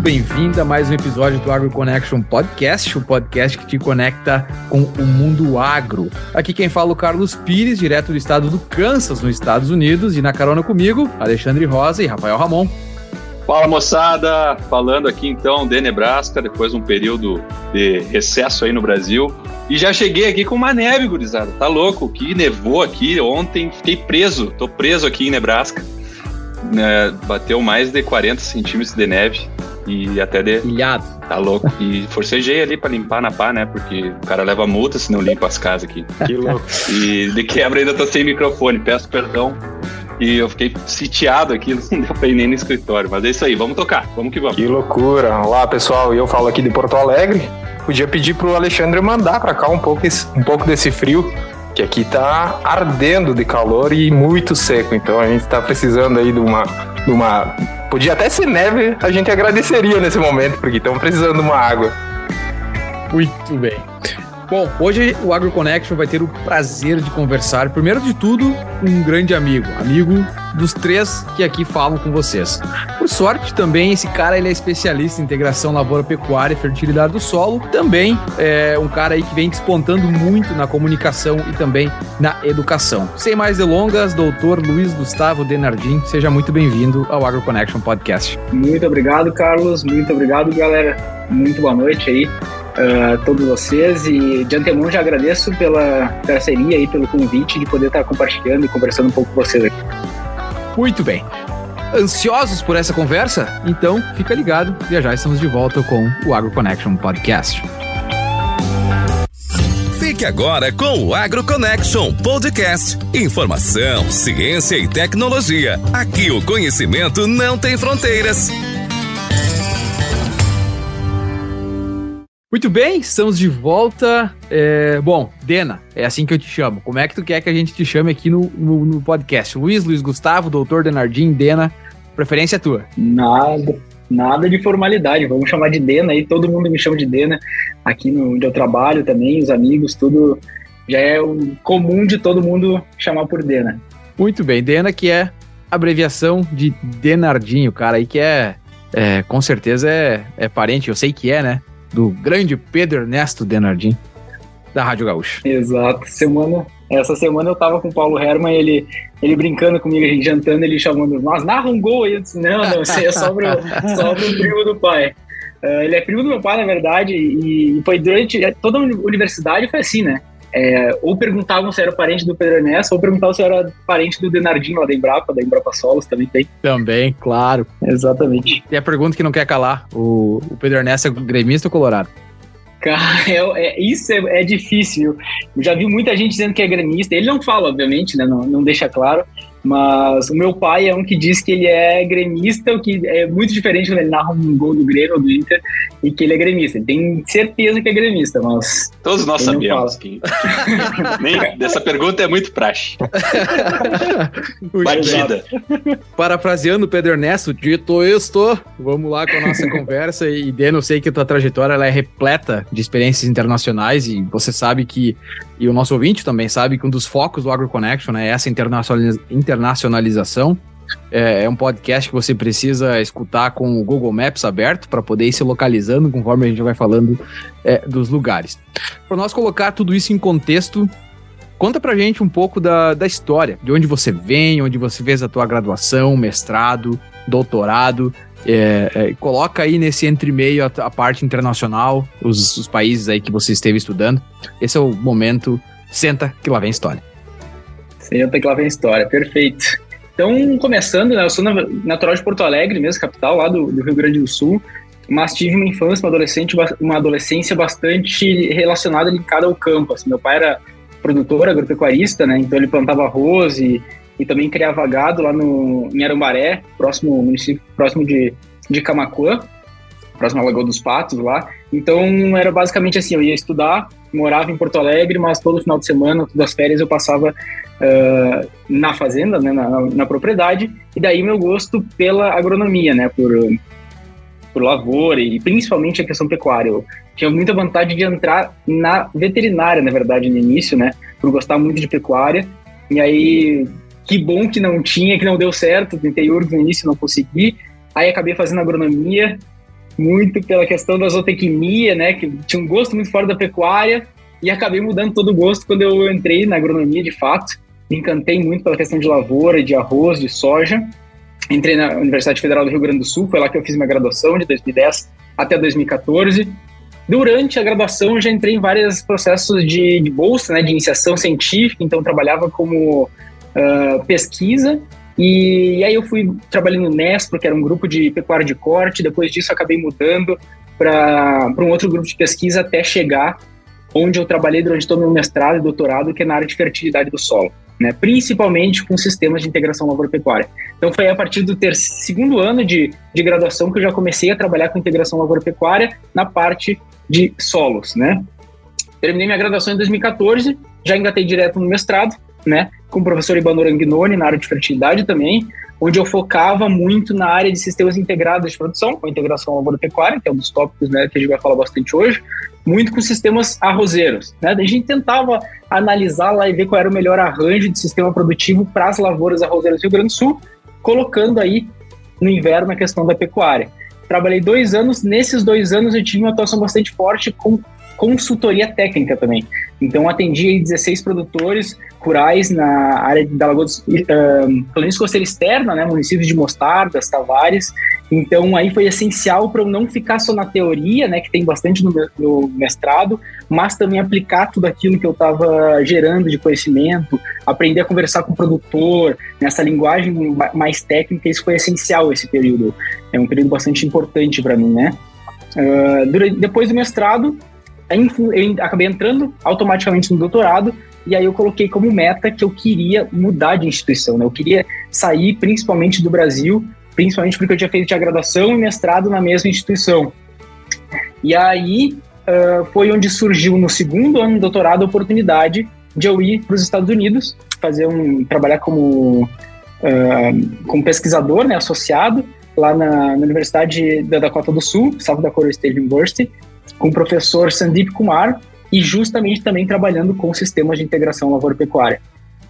muito bem-vindo a mais um episódio do Agro Connection Podcast, o podcast que te conecta com o mundo agro. Aqui quem fala é o Carlos Pires, direto do estado do Kansas, nos Estados Unidos, e na carona comigo, Alexandre Rosa e Rafael Ramon. Fala moçada, falando aqui então de Nebraska, depois de um período de recesso aí no Brasil. E já cheguei aqui com uma neve, gurizada. Tá louco? Que nevou aqui ontem, fiquei preso. Tô preso aqui em Nebraska. Né, bateu mais de 40 centímetros de neve e até de. Ilhado. Tá louco. E forcejei ali pra limpar na pá, né? Porque o cara leva multa se não limpa as casas aqui. Que louco. E de quebra ainda tô sem microfone, peço perdão e eu fiquei sitiado aqui, não deu pra ir nem no escritório. Mas é isso aí, vamos tocar, vamos que vamos. Que loucura. Olá, pessoal, eu falo aqui de Porto Alegre. Podia pedir pro Alexandre mandar pra cá um pouco, um pouco desse frio, que aqui tá ardendo de calor e muito seco. Então a gente tá precisando aí de uma. De uma... Podia até ser neve, a gente agradeceria nesse momento, porque estamos precisando de uma água. Muito bem. Bom, hoje o AgroConnection vai ter o prazer de conversar, primeiro de tudo, um grande amigo, amigo dos três que aqui falam com vocês. Por sorte, também, esse cara ele é especialista em integração lavoura-pecuária e fertilidade do solo. Também é um cara aí que vem despontando muito na comunicação e também na educação. Sem mais delongas, doutor Luiz Gustavo Denardim, seja muito bem-vindo ao AgroConnection Podcast. Muito obrigado, Carlos. Muito obrigado, galera. Muito boa noite aí uh, todos vocês e de antemão já agradeço pela parceria e pelo convite de poder estar compartilhando e conversando um pouco com vocês aqui. Muito bem. Ansiosos por essa conversa? Então fica ligado, e já estamos de volta com o Agro Connection Podcast. Fique agora com o Agro Connection Podcast. Informação, ciência e tecnologia. Aqui o conhecimento não tem fronteiras. Muito bem, estamos de volta. É, bom, Dena, é assim que eu te chamo. Como é que tu quer que a gente te chame aqui no, no, no podcast? Luiz, Luiz Gustavo, doutor Denardim, Dena, preferência é tua. Nada, nada de formalidade. Vamos chamar de Dena aí, todo mundo me chama de Dena. Aqui no, onde eu trabalho também, os amigos, tudo já é o comum de todo mundo chamar por Dena. Muito bem, Dena que é abreviação de Denardinho, cara aí que é, é com certeza é, é parente, eu sei que é, né? Do grande Pedro Ernesto Denardim, da Rádio Gaúcha. Exato. Semana, essa semana eu tava com o Paulo Herman, ele, ele brincando comigo, a gente jantando, ele chamando, nós narra um gol aí. Eu disse, não, não, isso é só pro, só pro primo do pai. Uh, ele é primo do meu pai, na verdade, e foi durante toda a universidade foi assim, né? É, ou perguntavam se era parente do Pedro Ernesto, ou perguntavam se era parente do Denardinho lá da Embrapa, da Embrapa Solos também tem. Também, claro. Exatamente. E a pergunta que não quer calar: o, o Pedro Ernesto é gremista ou colorado? Cara, é, é, isso é, é, difícil. Eu já vi muita gente dizendo que é gremista. Ele não fala, obviamente, né? Não, não deixa claro. Mas o meu pai é um que diz que ele é gremista, o que é muito diferente quando ele narra um gol do Grêmio ou do Inter e que ele é gremista. Ele tem certeza que é gremista, mas. Todos nós sabemos que. Nem, dessa pergunta é muito praxe. Batida. Parafraseando o Pedro Ernesto, dito isto, vamos lá com a nossa conversa. E, Deno, eu sei que a tua trajetória ela é repleta de experiências internacionais e você sabe que, e o nosso ouvinte também sabe que um dos focos do AgroConnection é essa internacionalização. É, é, um podcast que você precisa escutar com o Google Maps aberto para poder ir se localizando conforme a gente vai falando é, dos lugares. Para nós colocar tudo isso em contexto, conta pra gente um pouco da, da história, de onde você vem, onde você fez a tua graduação, mestrado, doutorado. É, é, coloca aí nesse entre-meio a, a, parte internacional, os, os países aí que você esteve estudando. Esse é o momento. Senta que lá vem história. Senta que lá vem história, perfeito. Então, começando, né, eu sou natural de Porto Alegre, mesmo capital lá do, do Rio Grande do Sul, mas tive uma infância, uma, adolescente, uma adolescência bastante relacionada, linkada ao campo. Assim, meu pai era produtor, agropecuarista, né, então ele plantava arroz e, e também criava gado lá no, em Arambaré, próximo município, próximo de, de Camacuã, próximo à Lagoa dos Patos lá. Então era basicamente assim, eu ia estudar, morava em Porto Alegre, mas todo final de semana, todas as férias eu passava uh, na fazenda, né, na, na, propriedade, e daí meu gosto pela agronomia, né, por, por lavoura e principalmente a questão pecuária. Eu tinha muita vontade de entrar na veterinária, na verdade, no início, né, por gostar muito de pecuária, e aí que bom que não tinha, que não deu certo, tentei URGS no início, não consegui, aí acabei fazendo agronomia, muito pela questão da zootecnia, né, que tinha um gosto muito forte da pecuária, e acabei mudando todo o gosto quando eu entrei na agronomia, de fato. Me encantei muito pela questão de lavoura, de arroz, de soja. Entrei na Universidade Federal do Rio Grande do Sul, foi lá que eu fiz minha graduação, de 2010 até 2014. Durante a graduação, eu já entrei em vários processos de, de bolsa, né, de iniciação científica, então trabalhava como uh, pesquisa e, aí eu fui trabalhando no Nespro, que era um grupo de pecuária de corte, depois disso acabei mudando para um outro grupo de pesquisa até chegar onde eu trabalhei durante todo o meu mestrado e doutorado, que é na área de fertilidade do solo, né? principalmente com sistemas de integração lavoura-pecuária. Então foi a partir do ter segundo ano de, de graduação que eu já comecei a trabalhar com integração lavoura-pecuária na parte de solos. Né? Terminei minha graduação em 2014, já engatei direto no mestrado, né? Com o professor Ibanor Anguinoni na área de fertilidade também, onde eu focava muito na área de sistemas integrados de produção, com integração lavoura-pecuária, que é um dos tópicos né, que a gente vai falar bastante hoje, muito com sistemas arrozeiros. Né? A gente tentava analisar lá e ver qual era o melhor arranjo de sistema produtivo para as lavouras arrozeiras do Rio Grande do Sul, colocando aí no inverno a questão da pecuária. Trabalhei dois anos, nesses dois anos eu tive uma atuação bastante forte com consultoria técnica também. Então, atendi 16 produtores rurais na área da Lagoa dos uh, Planície Costeira Externa, né, municípios de Mostardas, Tavares. Então, aí foi essencial para eu não ficar só na teoria, né, que tem bastante no, no mestrado, mas também aplicar tudo aquilo que eu estava gerando de conhecimento, aprender a conversar com o produtor, nessa linguagem mais técnica, isso foi essencial esse período. É um período bastante importante para mim, né. Uh, durante, depois do mestrado, eu acabei entrando automaticamente no doutorado e aí eu coloquei como meta que eu queria mudar de instituição, né? Eu queria sair principalmente do Brasil, principalmente porque eu tinha feito a graduação e mestrado na mesma instituição. E aí uh, foi onde surgiu no segundo ano do doutorado a oportunidade de eu ir para os Estados Unidos, fazer um trabalhar como uh, como pesquisador, né, associado lá na, na Universidade da Dakota do Sul, South Dakota State University, com o professor Sandeep Kumar e justamente também trabalhando com sistemas de integração lavoura-pecuária.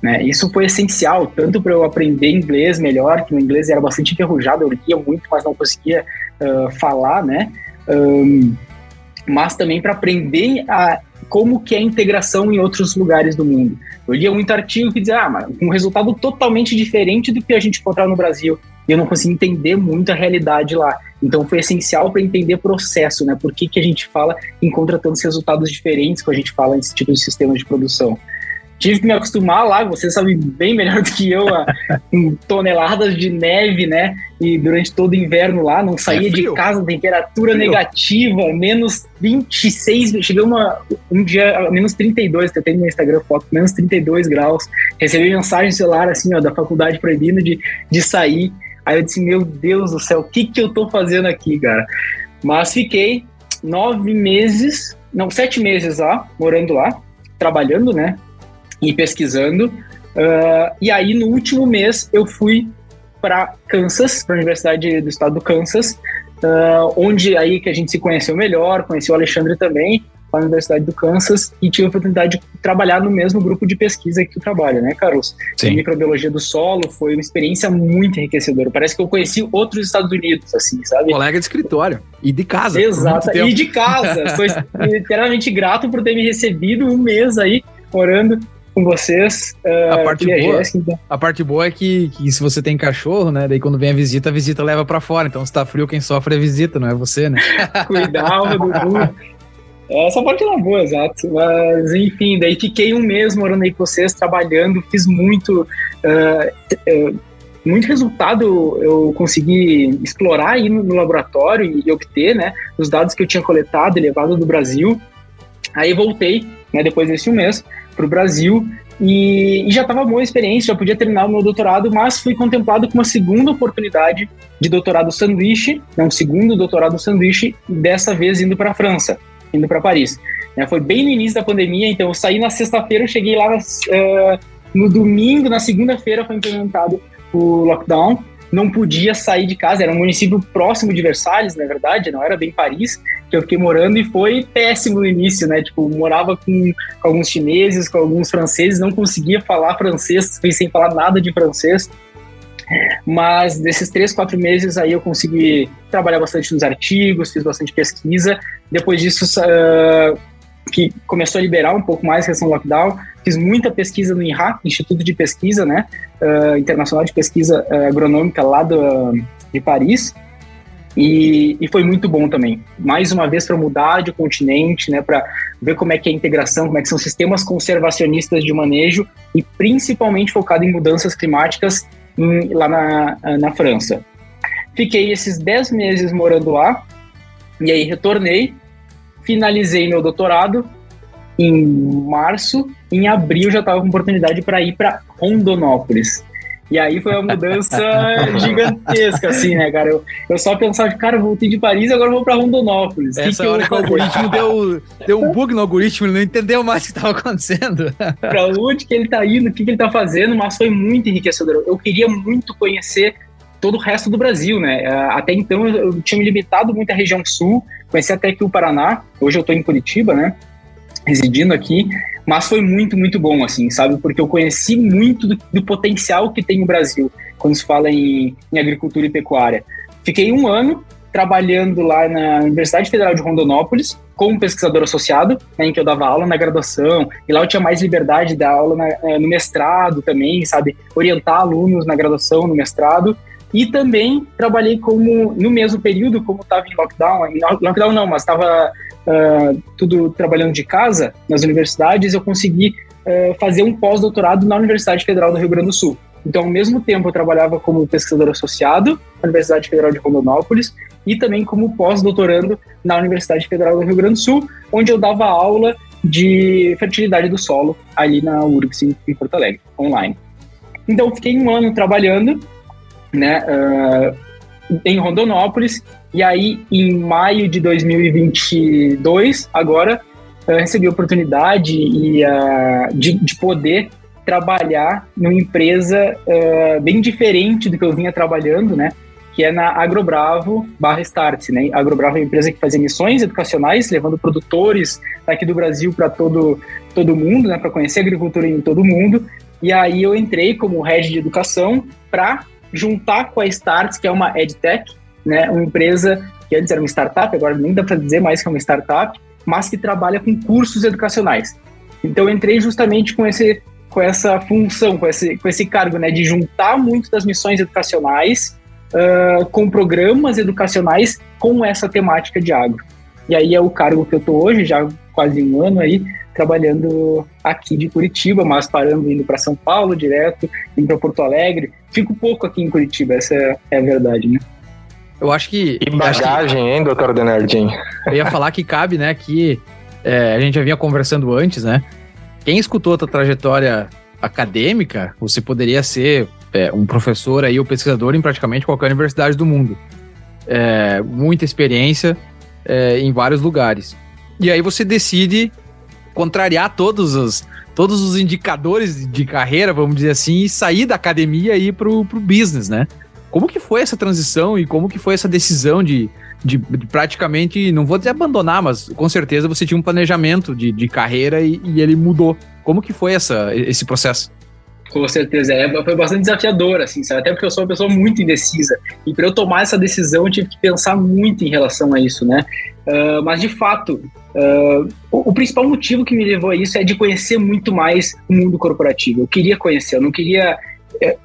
Né? Isso foi essencial, tanto para eu aprender inglês melhor, que o inglês era bastante enferrujado, eu lia muito, mas não conseguia uh, falar, né? Um, mas também para aprender a, como que é a integração em outros lugares do mundo. Eu lia muito artigo que dizia, ah, mas um resultado totalmente diferente do que a gente encontrar no Brasil. E eu não conseguia entender muito a realidade lá. Então foi essencial para entender processo, né? Por que, que a gente fala encontra tantos resultados diferentes quando a gente fala nesse tipo de sistema de produção. Tive que me acostumar lá, você sabe bem melhor do que eu, a, com toneladas de neve, né? E durante todo o inverno lá, não saía é de casa, temperatura frio. negativa, menos 26, cheguei uma, um dia, menos 32, eu tenho no Instagram foto, menos 32 graus. Recebi mensagem celular, assim, ó, da faculdade proibindo de, de sair. Aí eu disse, meu Deus do céu, o que, que eu tô fazendo aqui, cara? Mas fiquei nove meses, não, sete meses lá, morando lá, trabalhando, né? E pesquisando. Uh, e aí, no último mês, eu fui para Kansas, para a Universidade do Estado do Kansas, uh, onde aí que a gente se conheceu melhor, conheci o Alexandre também, na Universidade do Kansas e tive a oportunidade de trabalhar no mesmo grupo de pesquisa que tu trabalha, né, Carlos? Sim. microbiologia do solo foi uma experiência muito enriquecedora. Parece que eu conheci outros Estados Unidos, assim, sabe? Colega de escritório e de casa. Exato, e de casa. Estou literalmente grato por ter me recebido um mês aí morando com vocês. Uh, a, parte boa, Jéssica, então. a parte boa é que, que, se você tem cachorro, né? Daí quando vem a visita, a visita leva para fora. Então, se tá frio, quem sofre é a visita, não é você, né? Cuidado, Dudu. Essa parte não é boa, exato. Mas, enfim, daí fiquei um mês morando aí com vocês, trabalhando, fiz muito. Uh, uh, muito resultado eu consegui explorar aí no, laboratório e obter, né, os dados que eu tinha coletado e levado do Brasil. Aí voltei, né, depois desse mês, para o Brasil e, e, já estava boa a experiência, já podia terminar o meu doutorado, mas fui contemplado com uma segunda oportunidade de doutorado sanduíche, né, um segundo doutorado sanduíche, dessa vez indo para a França indo para Paris. Né? Foi bem no início da pandemia, então eu saí na sexta-feira, cheguei lá uh, no domingo, na segunda-feira foi implementado o lockdown. Não podia sair de casa, era um município próximo de Versalhes, na verdade, não era bem Paris, que eu fiquei morando e foi péssimo no início, né? Tipo, morava com, com alguns chineses, com alguns franceses, não conseguia falar francês, fui sem falar nada de francês. Mas desses três, quatro meses aí eu consegui trabalhar bastante nos artigos, fiz bastante pesquisa. Depois disso, uh, que começou a liberar um pouco mais a questão do lockdown, fiz muita pesquisa no INRA, Instituto de Pesquisa, né, uh, Internacional de Pesquisa uh, Agronômica lá do, de Paris, e, e, foi muito bom também. Mais uma vez para mudar de continente, né, para ver como é que é a integração, como é que são sistemas conservacionistas de manejo e principalmente focado em mudanças climáticas em, lá na, na França. Fiquei esses 10 meses morando lá e aí retornei, finalizei meu doutorado em março, em abril já estava com oportunidade para ir para Rondonópolis. E aí foi uma mudança gigantesca, assim, né, cara? Eu, eu só pensava, cara, eu voltei de Paris e agora vou pra Rondonópolis. Essa que hora que, o algoritmo deu, deu um bug no algoritmo, ele não entendeu mais o que estava acontecendo. pra onde que ele tá indo, o que, que ele tá fazendo, mas foi muito enriquecedor. Eu queria muito conhecer todo o resto do Brasil, né? Até então eu tinha me limitado muito à região sul, conheci até aqui o Paraná, hoje eu tô em Curitiba, né? Residindo aqui, mas foi muito, muito bom, assim, sabe? Porque eu conheci muito do, do potencial que tem o Brasil quando se fala em, em, agricultura e pecuária. Fiquei um ano trabalhando lá na Universidade Federal de Rondonópolis como pesquisador associado, né, em que eu dava aula na graduação, e lá eu tinha mais liberdade de dar aula na, eh, no mestrado também, sabe? Orientar alunos na graduação, no mestrado, e também trabalhei como, no mesmo período, como estava em lockdown, em lockdown não, mas estava uh, tudo trabalhando de casa nas universidades, eu consegui uh, fazer um pós-doutorado na Universidade Federal do Rio Grande do Sul. Então, ao mesmo tempo, eu trabalhava como pesquisador associado na Universidade Federal de Rondonópolis e também como pós-doutorando na Universidade Federal do Rio Grande do Sul, onde eu dava aula de fertilidade do solo ali na URGS em Porto Alegre, online. Então, fiquei um ano trabalhando, né, uh, em Rondonópolis e aí, em maio de 2022, agora, eu recebi a oportunidade e, uh, de, de poder trabalhar numa empresa uh, bem diferente do que eu vinha trabalhando, né? Que é na Agrobravo barra Start, né? Agrobravo é uma empresa que fazia missões educacionais, levando produtores aqui do Brasil para todo, todo mundo, né? Para conhecer a agricultura em todo mundo. E aí eu entrei como head de educação para juntar com a Starts, que é uma EdTech, né, uma empresa que antes era uma startup, agora nem dá para dizer mais que é uma startup, mas que trabalha com cursos educacionais. Então entrei justamente com esse com essa função, com esse, com esse cargo, né, de juntar muito das missões educacionais uh, com programas educacionais com essa temática de agro. E aí é o cargo que eu estou hoje, já quase um ano aí, trabalhando aqui de Curitiba, mas parando indo para São Paulo direto, indo para Porto Alegre. Fico pouco aqui em Curitiba, essa é a verdade, né? Eu acho que. E bagagem, que, hein, doutor Denardinho? Eu ia falar que cabe, né, que é, a gente já vinha conversando antes, né? Quem escutou a tua trajetória acadêmica, você poderia ser é, um professor aí ou pesquisador em praticamente qualquer universidade do mundo. É, muita experiência é, em vários lugares. E aí você decide contrariar todos os, todos os indicadores de carreira, vamos dizer assim, e sair da academia e ir pro, pro business, né? Como que foi essa transição e como que foi essa decisão de, de, de praticamente, não vou dizer abandonar, mas com certeza você tinha um planejamento de, de carreira e, e ele mudou. Como que foi essa, esse processo? Com certeza, é, foi bastante desafiador, assim, sabe? Até porque eu sou uma pessoa muito indecisa. E para eu tomar essa decisão, eu tive que pensar muito em relação a isso, né? Uh, mas, de fato, uh, o, o, principal motivo que me levou a isso é de conhecer muito mais o mundo corporativo. Eu queria conhecer, eu não queria... Eh,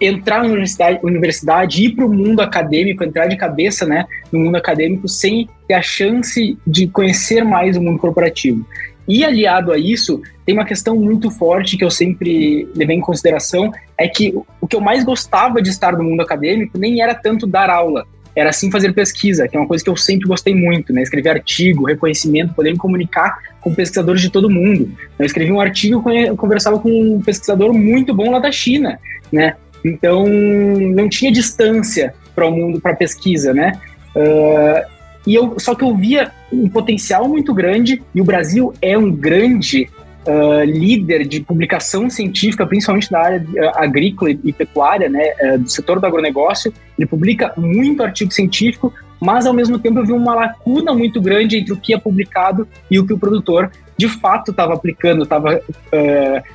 entrar na universidade, universidade ir para o mundo acadêmico, entrar de cabeça né, no mundo acadêmico sem ter a chance de conhecer mais o mundo corporativo. E aliado a isso, tem uma questão muito forte que eu sempre levei em consideração, é que o que eu mais gostava de estar no mundo acadêmico nem era tanto dar aula, era sim fazer pesquisa, que é uma coisa que eu sempre gostei muito, né? Escrever artigo, reconhecimento, poder me comunicar com pesquisadores de todo mundo. Eu escrevi um artigo, eu conversava com um pesquisador muito bom lá da China, né? Então, não tinha distância para o mundo, para pesquisa, né? Uh, e eu, só que eu via um potencial muito grande, e o Brasil é um grande uh, líder de publicação científica, principalmente da área uh, agrícola e pecuária, né, uh, do setor do agronegócio. Ele publica muito artigo científico, mas ao mesmo tempo eu vi uma lacuna muito grande entre o que é publicado e o que o produtor de fato estava aplicando, estava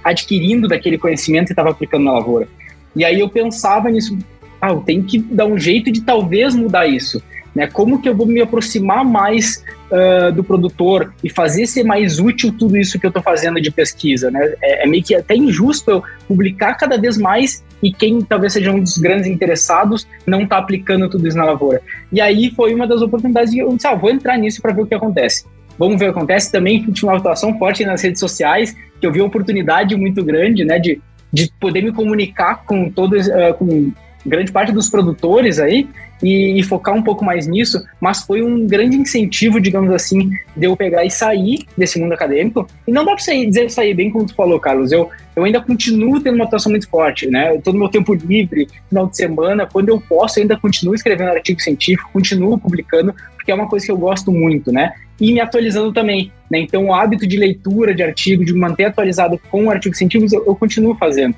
adquirindo daquele conhecimento e estava aplicando na lavoura. E aí eu pensava nisso, ah, eu tenho que dar um jeito de talvez mudar isso. Né? Como que eu vou me aproximar mais uh, do produtor e fazer ser mais útil tudo isso que eu estou fazendo de pesquisa? Né? É, é, meio que até injusto eu publicar cada vez mais e quem talvez seja um dos grandes interessados não está aplicando tudo isso na lavoura. E aí foi uma das oportunidades de eu disse, ah, vou entrar nisso para ver o que acontece. Vamos ver o que acontece. Também tinha uma atuação forte nas redes sociais, que eu vi uma oportunidade muito grande, né, de, de poder me comunicar com todos, uh, com grande parte dos produtores aí e, e, focar um pouco mais nisso, mas foi um grande incentivo, digamos assim, de eu pegar e sair desse mundo acadêmico. E não dá para sair, dizer sair bem como tu falou, Carlos. Eu, eu ainda continuo tendo uma atuação muito forte, né? Todo meu tempo livre, final de semana, quando eu posso, eu ainda continuo escrevendo artigo científico, continuo publicando, porque é uma coisa que eu gosto muito, né? E me atualizando também, né? Então, o hábito de leitura de artigo, de manter atualizado com artigos científicos, eu, eu continuo fazendo.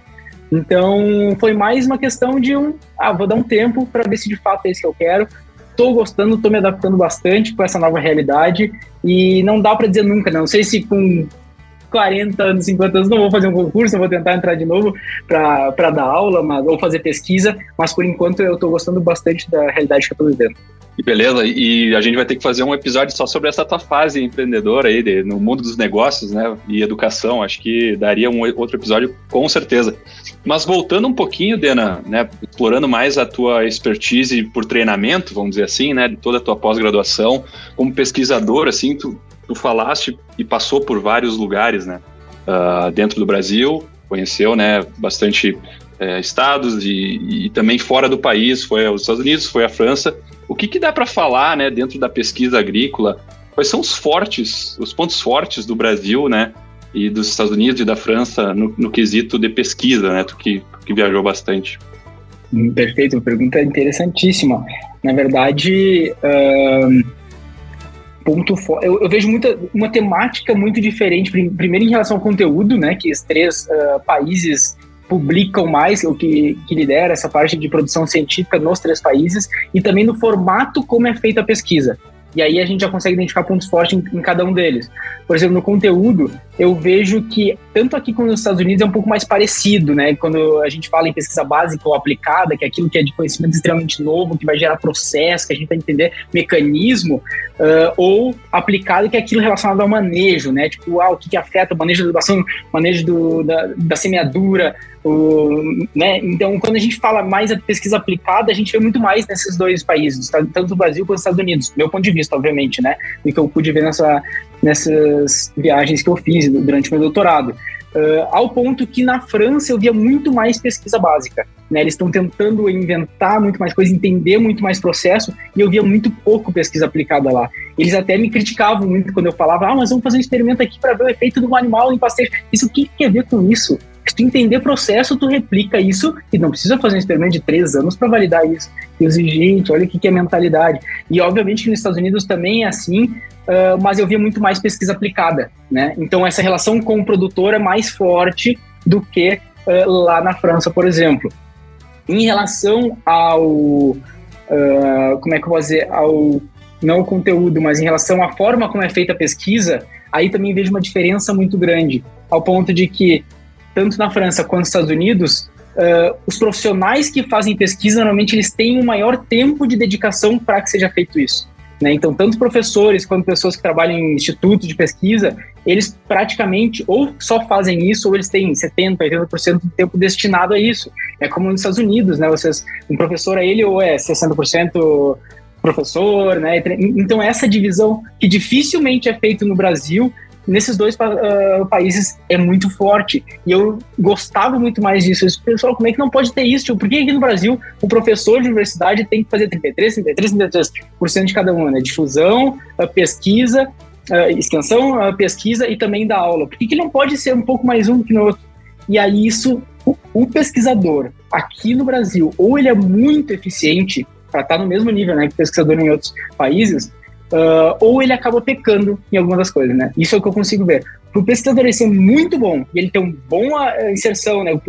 Então, foi mais uma questão de um, ah, vou dar um tempo para ver se de fato é isso que eu quero. Estou gostando, estou me adaptando bastante com essa nova realidade e não dá para dizer nunca, não. não sei se com 40 anos, 50 anos, não vou fazer um concurso, vou tentar entrar de novo para dar aula mas, ou fazer pesquisa, mas por enquanto eu estou gostando bastante da realidade que eu estou vivendo. E beleza, e a gente vai ter que fazer um episódio só sobre essa tua fase empreendedora aí, de, no mundo dos negócios, né, e educação, acho que daria um outro episódio com certeza. Mas voltando um pouquinho, Dena, né, explorando mais a tua expertise por treinamento, vamos dizer assim, né, de toda a tua pós-graduação, como pesquisador, assim, tu, tu falaste e passou por vários lugares, né, uh, dentro do Brasil, conheceu, né, bastante é, estados e, e, também fora do país, foi aos Estados Unidos, foi à França. O que, que dá para falar, né, dentro da pesquisa agrícola? Quais são os fortes, os pontos fortes do Brasil, né, e dos Estados Unidos e da França no, no quesito de pesquisa, né? Tu que, que viajou bastante. Hum, perfeito, pergunta interessantíssima. Na verdade, uh, ponto eu, eu, vejo muita, uma temática muito diferente. Primeiro, em relação ao conteúdo, né? Que os três uh, países publicam mais, o que, que lidera essa parte de produção científica nos três países, e também no formato como é feita a pesquisa. E aí a gente já consegue identificar pontos fortes em, em, cada um deles. Por exemplo, no conteúdo, eu vejo que tanto aqui como nos Estados Unidos é um pouco mais parecido, né? Quando a gente fala em pesquisa básica ou aplicada, que é aquilo que é de conhecimento extremamente novo, que vai gerar processo, que a gente vai entender mecanismo, uh, ou aplicado, que é aquilo relacionado ao manejo, né? Tipo, ah, o que, que afeta o manejo da adubação, manejo do, da, da semeadura, o, né? Então, quando a gente fala mais a pesquisa aplicada, a gente vê muito mais nesses dois países, tanto no Brasil quanto nos Estados Unidos, meu ponto de vista, obviamente, né? Do que eu pude ver nessa, nessas viagens que eu fiz durante meu doutorado. Uh, ao ponto que na França eu via muito mais pesquisa básica. Né? Eles estão tentando inventar muito mais coisa, entender muito mais processo, e eu via muito pouco pesquisa aplicada lá. Eles até me criticavam muito quando eu falava, ah, mas vamos fazer um experimento aqui para ver o efeito do animal em pastéis. Isso o que tem a ver com isso? Se tu entender processo, tu replica isso e não precisa fazer um experimento de três anos para validar isso. E gente, olha o que, que é mentalidade. E obviamente que nos Estados Unidos também é assim, uh, mas eu via muito mais pesquisa aplicada, né? Então essa relação com o produtor é mais forte do que uh, lá na França, por exemplo. Em relação ao, uh, como é que eu vou dizer, ao não o conteúdo, mas em relação à forma como é feita a pesquisa, aí também vejo uma diferença muito grande, ao ponto de que tanto na França quanto nos Estados Unidos, uh, os profissionais que fazem pesquisa, normalmente eles têm um maior tempo de dedicação para que seja feito isso. Né? Então, tanto professores quanto pessoas que trabalham em institutos de pesquisa, eles praticamente ou só fazem isso, ou eles têm 70%, 80% do tempo destinado a isso. É como nos Estados Unidos, né? Vocês, um professor, ele ou é 60% professor, né? Então, essa divisão que dificilmente é feita no Brasil, nesses dois uh, países é muito forte. E eu gostava muito mais disso. pessoal, como é que não pode ter isso? Tipo, por que aqui no Brasil o professor de universidade tem que fazer 33, 33, 33% de cada uma, né? Difusão, pesquisa, uh, extensão, uh, pesquisa e também da aula. Por que, que não pode ser um pouco mais um do que no outro? E aí isso, o, o pesquisador aqui no Brasil, ou ele é muito eficiente para estar tá no mesmo nível né, que pesquisador em outros países, Uh, ou ele acaba pecando em algumas das coisas, né? Isso é o que eu consigo ver. Para o pesquisador ele ser muito bom e ele ter uma boa inserção, né?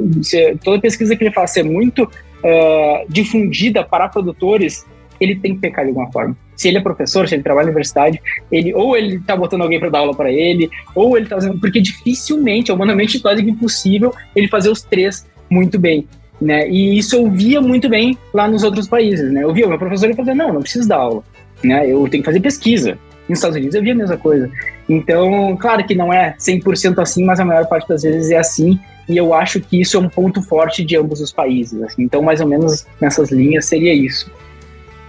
toda pesquisa que ele faz ser muito uh, difundida para produtores, ele tem que pecar de alguma forma. Se ele é professor, se ele trabalha na universidade, ele ou ele está botando alguém para dar aula para ele, ou ele está fazendo. Porque dificilmente, humanamente quase impossível, ele fazer os três muito bem. né? E isso eu via muito bem lá nos outros países, né? Eu via meu professor e falava, não, não preciso dar aula, né? Eu tenho que fazer pesquisa. Nos Estados Unidos eu via a mesma coisa. Então, claro que não é 100% assim, mas a maior parte das vezes é assim, e eu acho que isso é um ponto forte de ambos os países. Assim. Então, mais ou menos nessas linhas seria isso.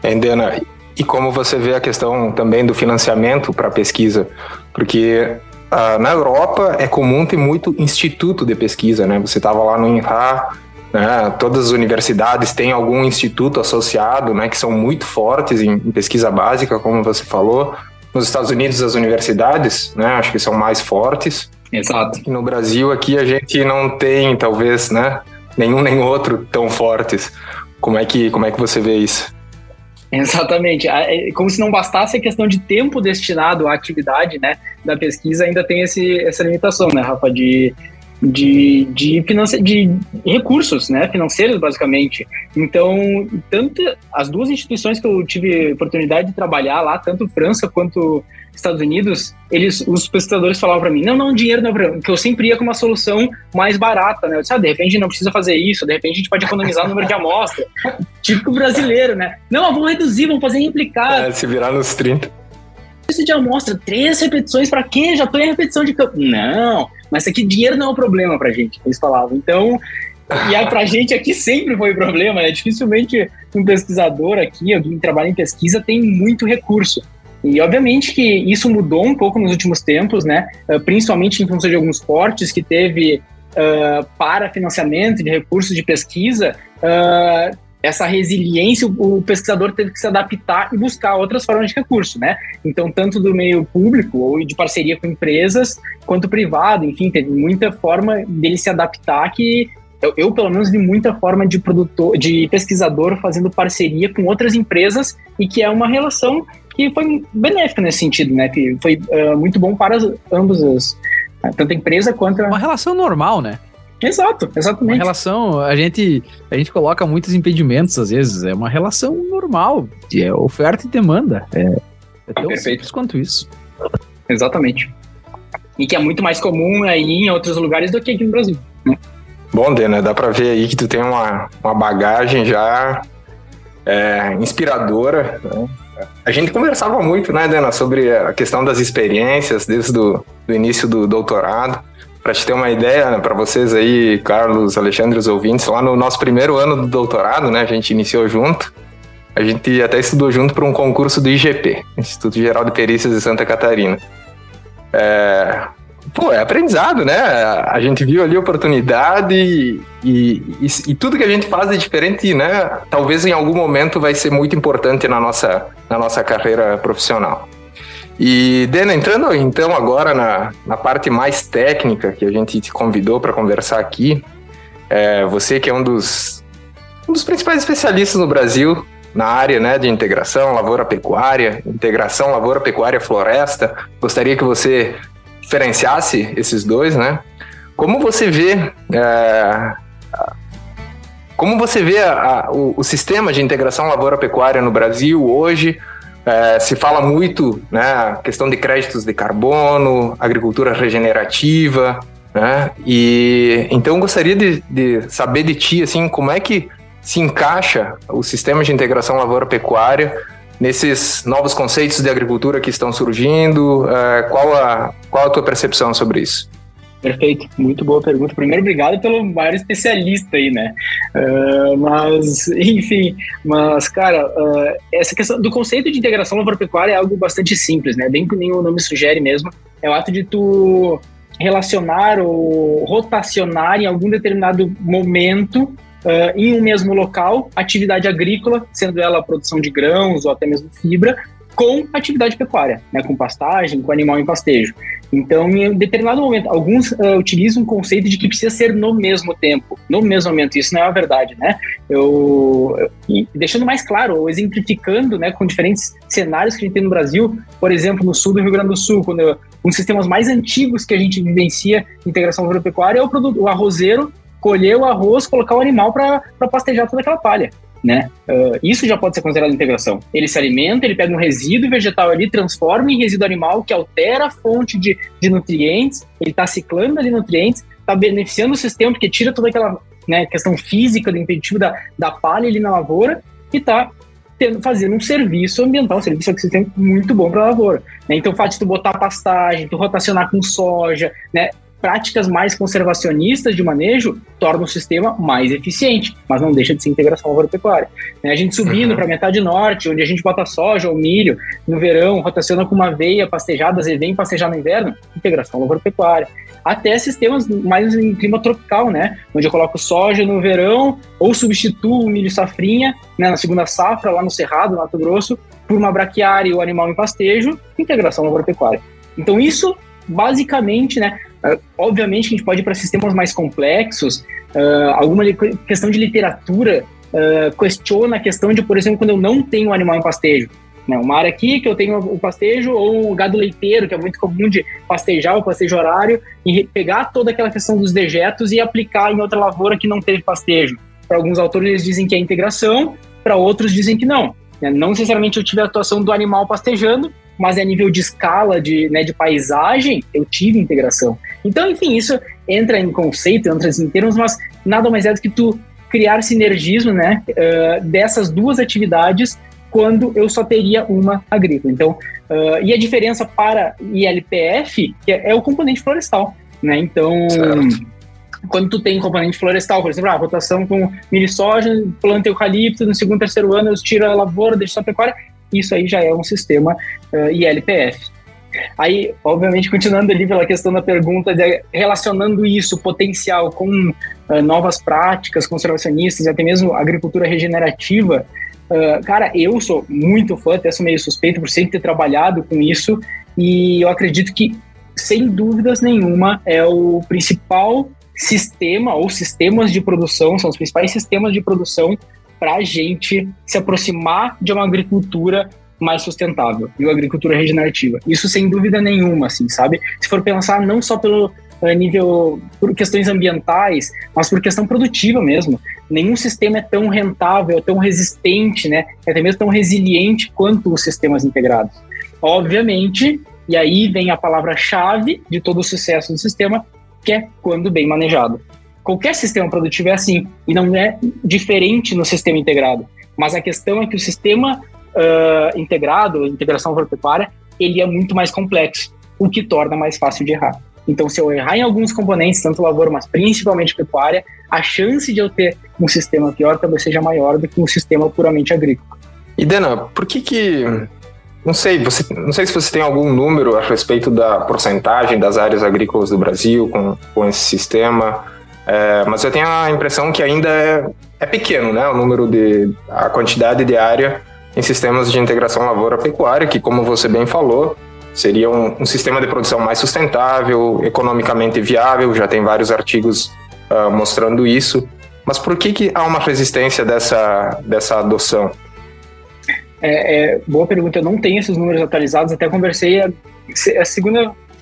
Endena, e como você vê a questão também do financiamento para pesquisa? Porque uh, na Europa é comum ter muito instituto de pesquisa, né? Você estava lá no INRA, né? todas as universidades têm algum instituto associado, né? Que são muito fortes em, em pesquisa básica, como você falou. Nos Estados Unidos, as universidades, né? Acho que são mais fortes. Exato. E no Brasil, aqui a gente não tem, talvez, né? Nenhum nem outro tão fortes. Como é que, como é que você vê isso? Exatamente. É como se não bastasse a questão de tempo destinado à atividade né, da pesquisa, ainda tem esse, essa limitação, né, Rafa, de, de, de, finance, de recursos né, financeiros, basicamente. Então, tanto as duas instituições que eu tive oportunidade de trabalhar lá, tanto França quanto Estados Unidos, eles, os pesquisadores falavam para mim, não, não, dinheiro não é problema, que eu sempre ia com uma solução mais barata, né? Eu disse, ah, de repente não precisa fazer isso, de repente a gente pode economizar o número de amostra. Típico brasileiro, né? Não, vamos reduzir, vamos fazer implicar. É, se virar nos 30. Isso de amostra, três repetições para quê? Já tô em repetição de campo. Não, mas aqui dinheiro não é um problema pra gente, eles falavam. Então, e aí pra gente aqui sempre foi problema, né? Dificilmente um pesquisador aqui, alguém que trabalha em pesquisa, tem muito recurso. E obviamente que isso mudou um pouco nos últimos tempos, né? Uh, principalmente em função de alguns cortes que teve uh, para financiamento de recursos de pesquisa. Uh, essa resiliência, o, pesquisador teve que se adaptar e buscar outras formas de recurso, né? Então, tanto do meio público ou de parceria com empresas, quanto privado, enfim, teve muita forma dele se adaptar que eu, eu, pelo menos vi muita forma de produtor, de pesquisador fazendo parceria com outras empresas e que é uma relação que foi benéfica nesse sentido, né? Que foi uh, muito bom para as, ambos os, tanto a empresa quanto a... Uma relação normal, né? Exato, exatamente. Uma relação, a gente, a gente coloca muitos impedimentos às vezes, é uma relação normal, é oferta e demanda. É, é tão Perfeito. simples quanto isso. Exatamente. E que é muito mais comum aí em outros lugares do que aqui no Brasil. Né? Bom, Dena, dá para ver aí que tu tem uma, uma bagagem já é, inspiradora, né? A gente conversava muito, né, Dena, sobre a questão das experiências desde o do início do doutorado. Para te ter uma ideia, né, para vocês aí, Carlos, Alexandre, os ouvintes, lá no nosso primeiro ano do doutorado, né, a gente iniciou junto. A gente até estudou junto para um concurso do IGP, Instituto Geral de Perícias de Santa Catarina. É, pô, é aprendizado, né? A gente viu ali oportunidade e, e, e, tudo que a gente faz é diferente, né? Talvez em algum momento vai ser muito importante na nossa, na nossa carreira profissional. E, Dena, entrando então agora na, na parte mais técnica que a gente te convidou para conversar aqui, é, você que é um dos, um dos principais especialistas no Brasil na área né, de integração lavoura-pecuária, integração lavoura-pecuária-floresta, gostaria que você diferenciasse esses dois, né? Como você vê é, como você vê a, a, o, o, sistema de integração lavoura-pecuária no Brasil hoje? É, se fala muito, né, questão de créditos de carbono, agricultura regenerativa, né? E então gostaria de, de saber de ti, assim, como é que se encaixa o sistema de integração lavoura-pecuária nesses novos conceitos de agricultura que estão surgindo? Uh, qual, a, qual a tua percepção sobre isso? Perfeito, muito boa pergunta. Primeiro, obrigado pelo maior especialista aí, né? Uh, mas, enfim, mas, cara, uh, essa questão do conceito de integração lavoura-pecuária é algo bastante simples, né? Bem que nem o nome sugere mesmo. É o ato de tu relacionar ou rotacionar em algum determinado momento uh, em um mesmo local atividade agrícola, sendo ela a produção de grãos ou até mesmo fibra, com atividade pecuária, né, com pastagem, com animal em pastejo. Então, em determinado momento, alguns uh, utilizam um conceito de que precisa ser no mesmo tempo, no mesmo momento. Isso não é a verdade, né? Eu, eu deixando mais claro, ou exemplificando, né, com diferentes cenários que a gente tem no Brasil, por exemplo, no sul do Rio Grande do Sul, quando eu, um dos sistemas mais antigos que a gente vivencia integração agropecuária é o, produto, o arrozeiro colher o arroz, colocar o animal para pastejar toda aquela palha. Né? Uh, isso já pode ser considerado integração. Ele se alimenta, ele pega um resíduo vegetal ali, transforma em resíduo animal, que altera a fonte de, de nutrientes, ele está ciclando ali nutrientes, está beneficiando o sistema, porque tira toda aquela né, questão física do impeditivo da, da palha ali na lavoura, e está fazendo um serviço ambiental, um serviço ecossistêmico muito bom para a lavoura. Né? Então, o fato de tu botar pastagem, tu rotacionar com soja, né? Práticas mais conservacionistas de manejo tornam o sistema mais eficiente, mas não deixa de ser integração lavoura-pecuária. Né? A gente subindo uhum. para a metade norte, onde a gente bota soja ou milho no verão, rotaciona com uma aveia pastejada, e vem pastejar no inverno, integração lavoura-pecuária. Até sistemas mais em clima tropical, né? Onde eu coloco soja no verão ou substituo o milho safrinha né, na segunda safra, lá no Cerrado, no Mato Grosso, por uma braquiária ou animal em pastejo, integração lavoura-pecuária. Então, isso basicamente, né? Uh, obviamente que a gente pode ir para sistemas mais complexos, uh, alguma questão de literatura uh, questiona a questão de, por exemplo, quando eu não tenho um animal em pastejo. Né? Uma área aqui que eu tenho o pastejo ou o gado leiteiro, que é muito comum de pastejar o pastejo horário, e pegar toda aquela questão dos dejetos e aplicar em outra lavoura que não teve pastejo. Para alguns autores eles dizem que é integração, para outros dizem que não. Né? Não necessariamente eu tive a atuação do animal pastejando, mas a nível de escala, de, né, de paisagem, eu tive integração. Então, enfim, isso entra em conceito, entra em termos, mas nada mais é do que tu criar sinergismo né, uh, dessas duas atividades quando eu só teria uma agrícola. Então, uh, e a diferença para ILPF é, é o componente florestal, né? Então, certo. quando tu tem componente florestal, por exemplo, a rotação com milho soja, planta eucalipto, no segundo, terceiro ano eu tiro a lavoura, deixo só a pecuária, isso aí já é um sistema uh, ILPF. Aí, obviamente, continuando ali pela questão da pergunta, de, relacionando isso, potencial, com uh, novas práticas conservacionistas, até mesmo agricultura regenerativa, uh, cara, eu sou muito fã, até sou meio suspeito por sempre ter trabalhado com isso, e eu acredito que, sem dúvidas nenhuma, é o principal sistema ou sistemas de produção, são os principais sistemas de produção para a gente se aproximar de uma agricultura mais sustentável e uma agricultura regenerativa. Isso sem dúvida nenhuma, assim, sabe? Se for pensar não só pelo uh, nível por questões ambientais, mas por questão produtiva mesmo. Nenhum sistema é tão rentável, tão resistente, né? É até mesmo tão resiliente quanto os sistemas integrados. Obviamente, e aí vem a palavra-chave de todo o sucesso do sistema, que é quando bem manejado. Qualquer sistema produtivo é assim, e não é diferente no sistema integrado. Mas a questão é que o sistema uh, integrado, integração agropecuária, ele é muito mais complexo, o que torna mais fácil de errar. Então, se eu errar em alguns componentes, tanto lavoura, mas principalmente pecuária, a chance de eu ter um sistema pior talvez seja maior do que um sistema puramente agrícola. E Dana, por que que não sei, você, não sei se você tem algum número a respeito da porcentagem das áreas agrícolas do Brasil com, com esse sistema. É, mas eu tenho a impressão que ainda é, é, pequeno, né? O número de. a quantidade de área em sistemas de integração lavoura-pecuária, que, como você bem falou, seria um, um, sistema de produção mais sustentável, economicamente viável, já tem vários artigos uh, mostrando isso. Mas por que, que há uma resistência dessa, dessa adoção? É, é, boa pergunta, eu não tenho esses números atualizados, até conversei a, a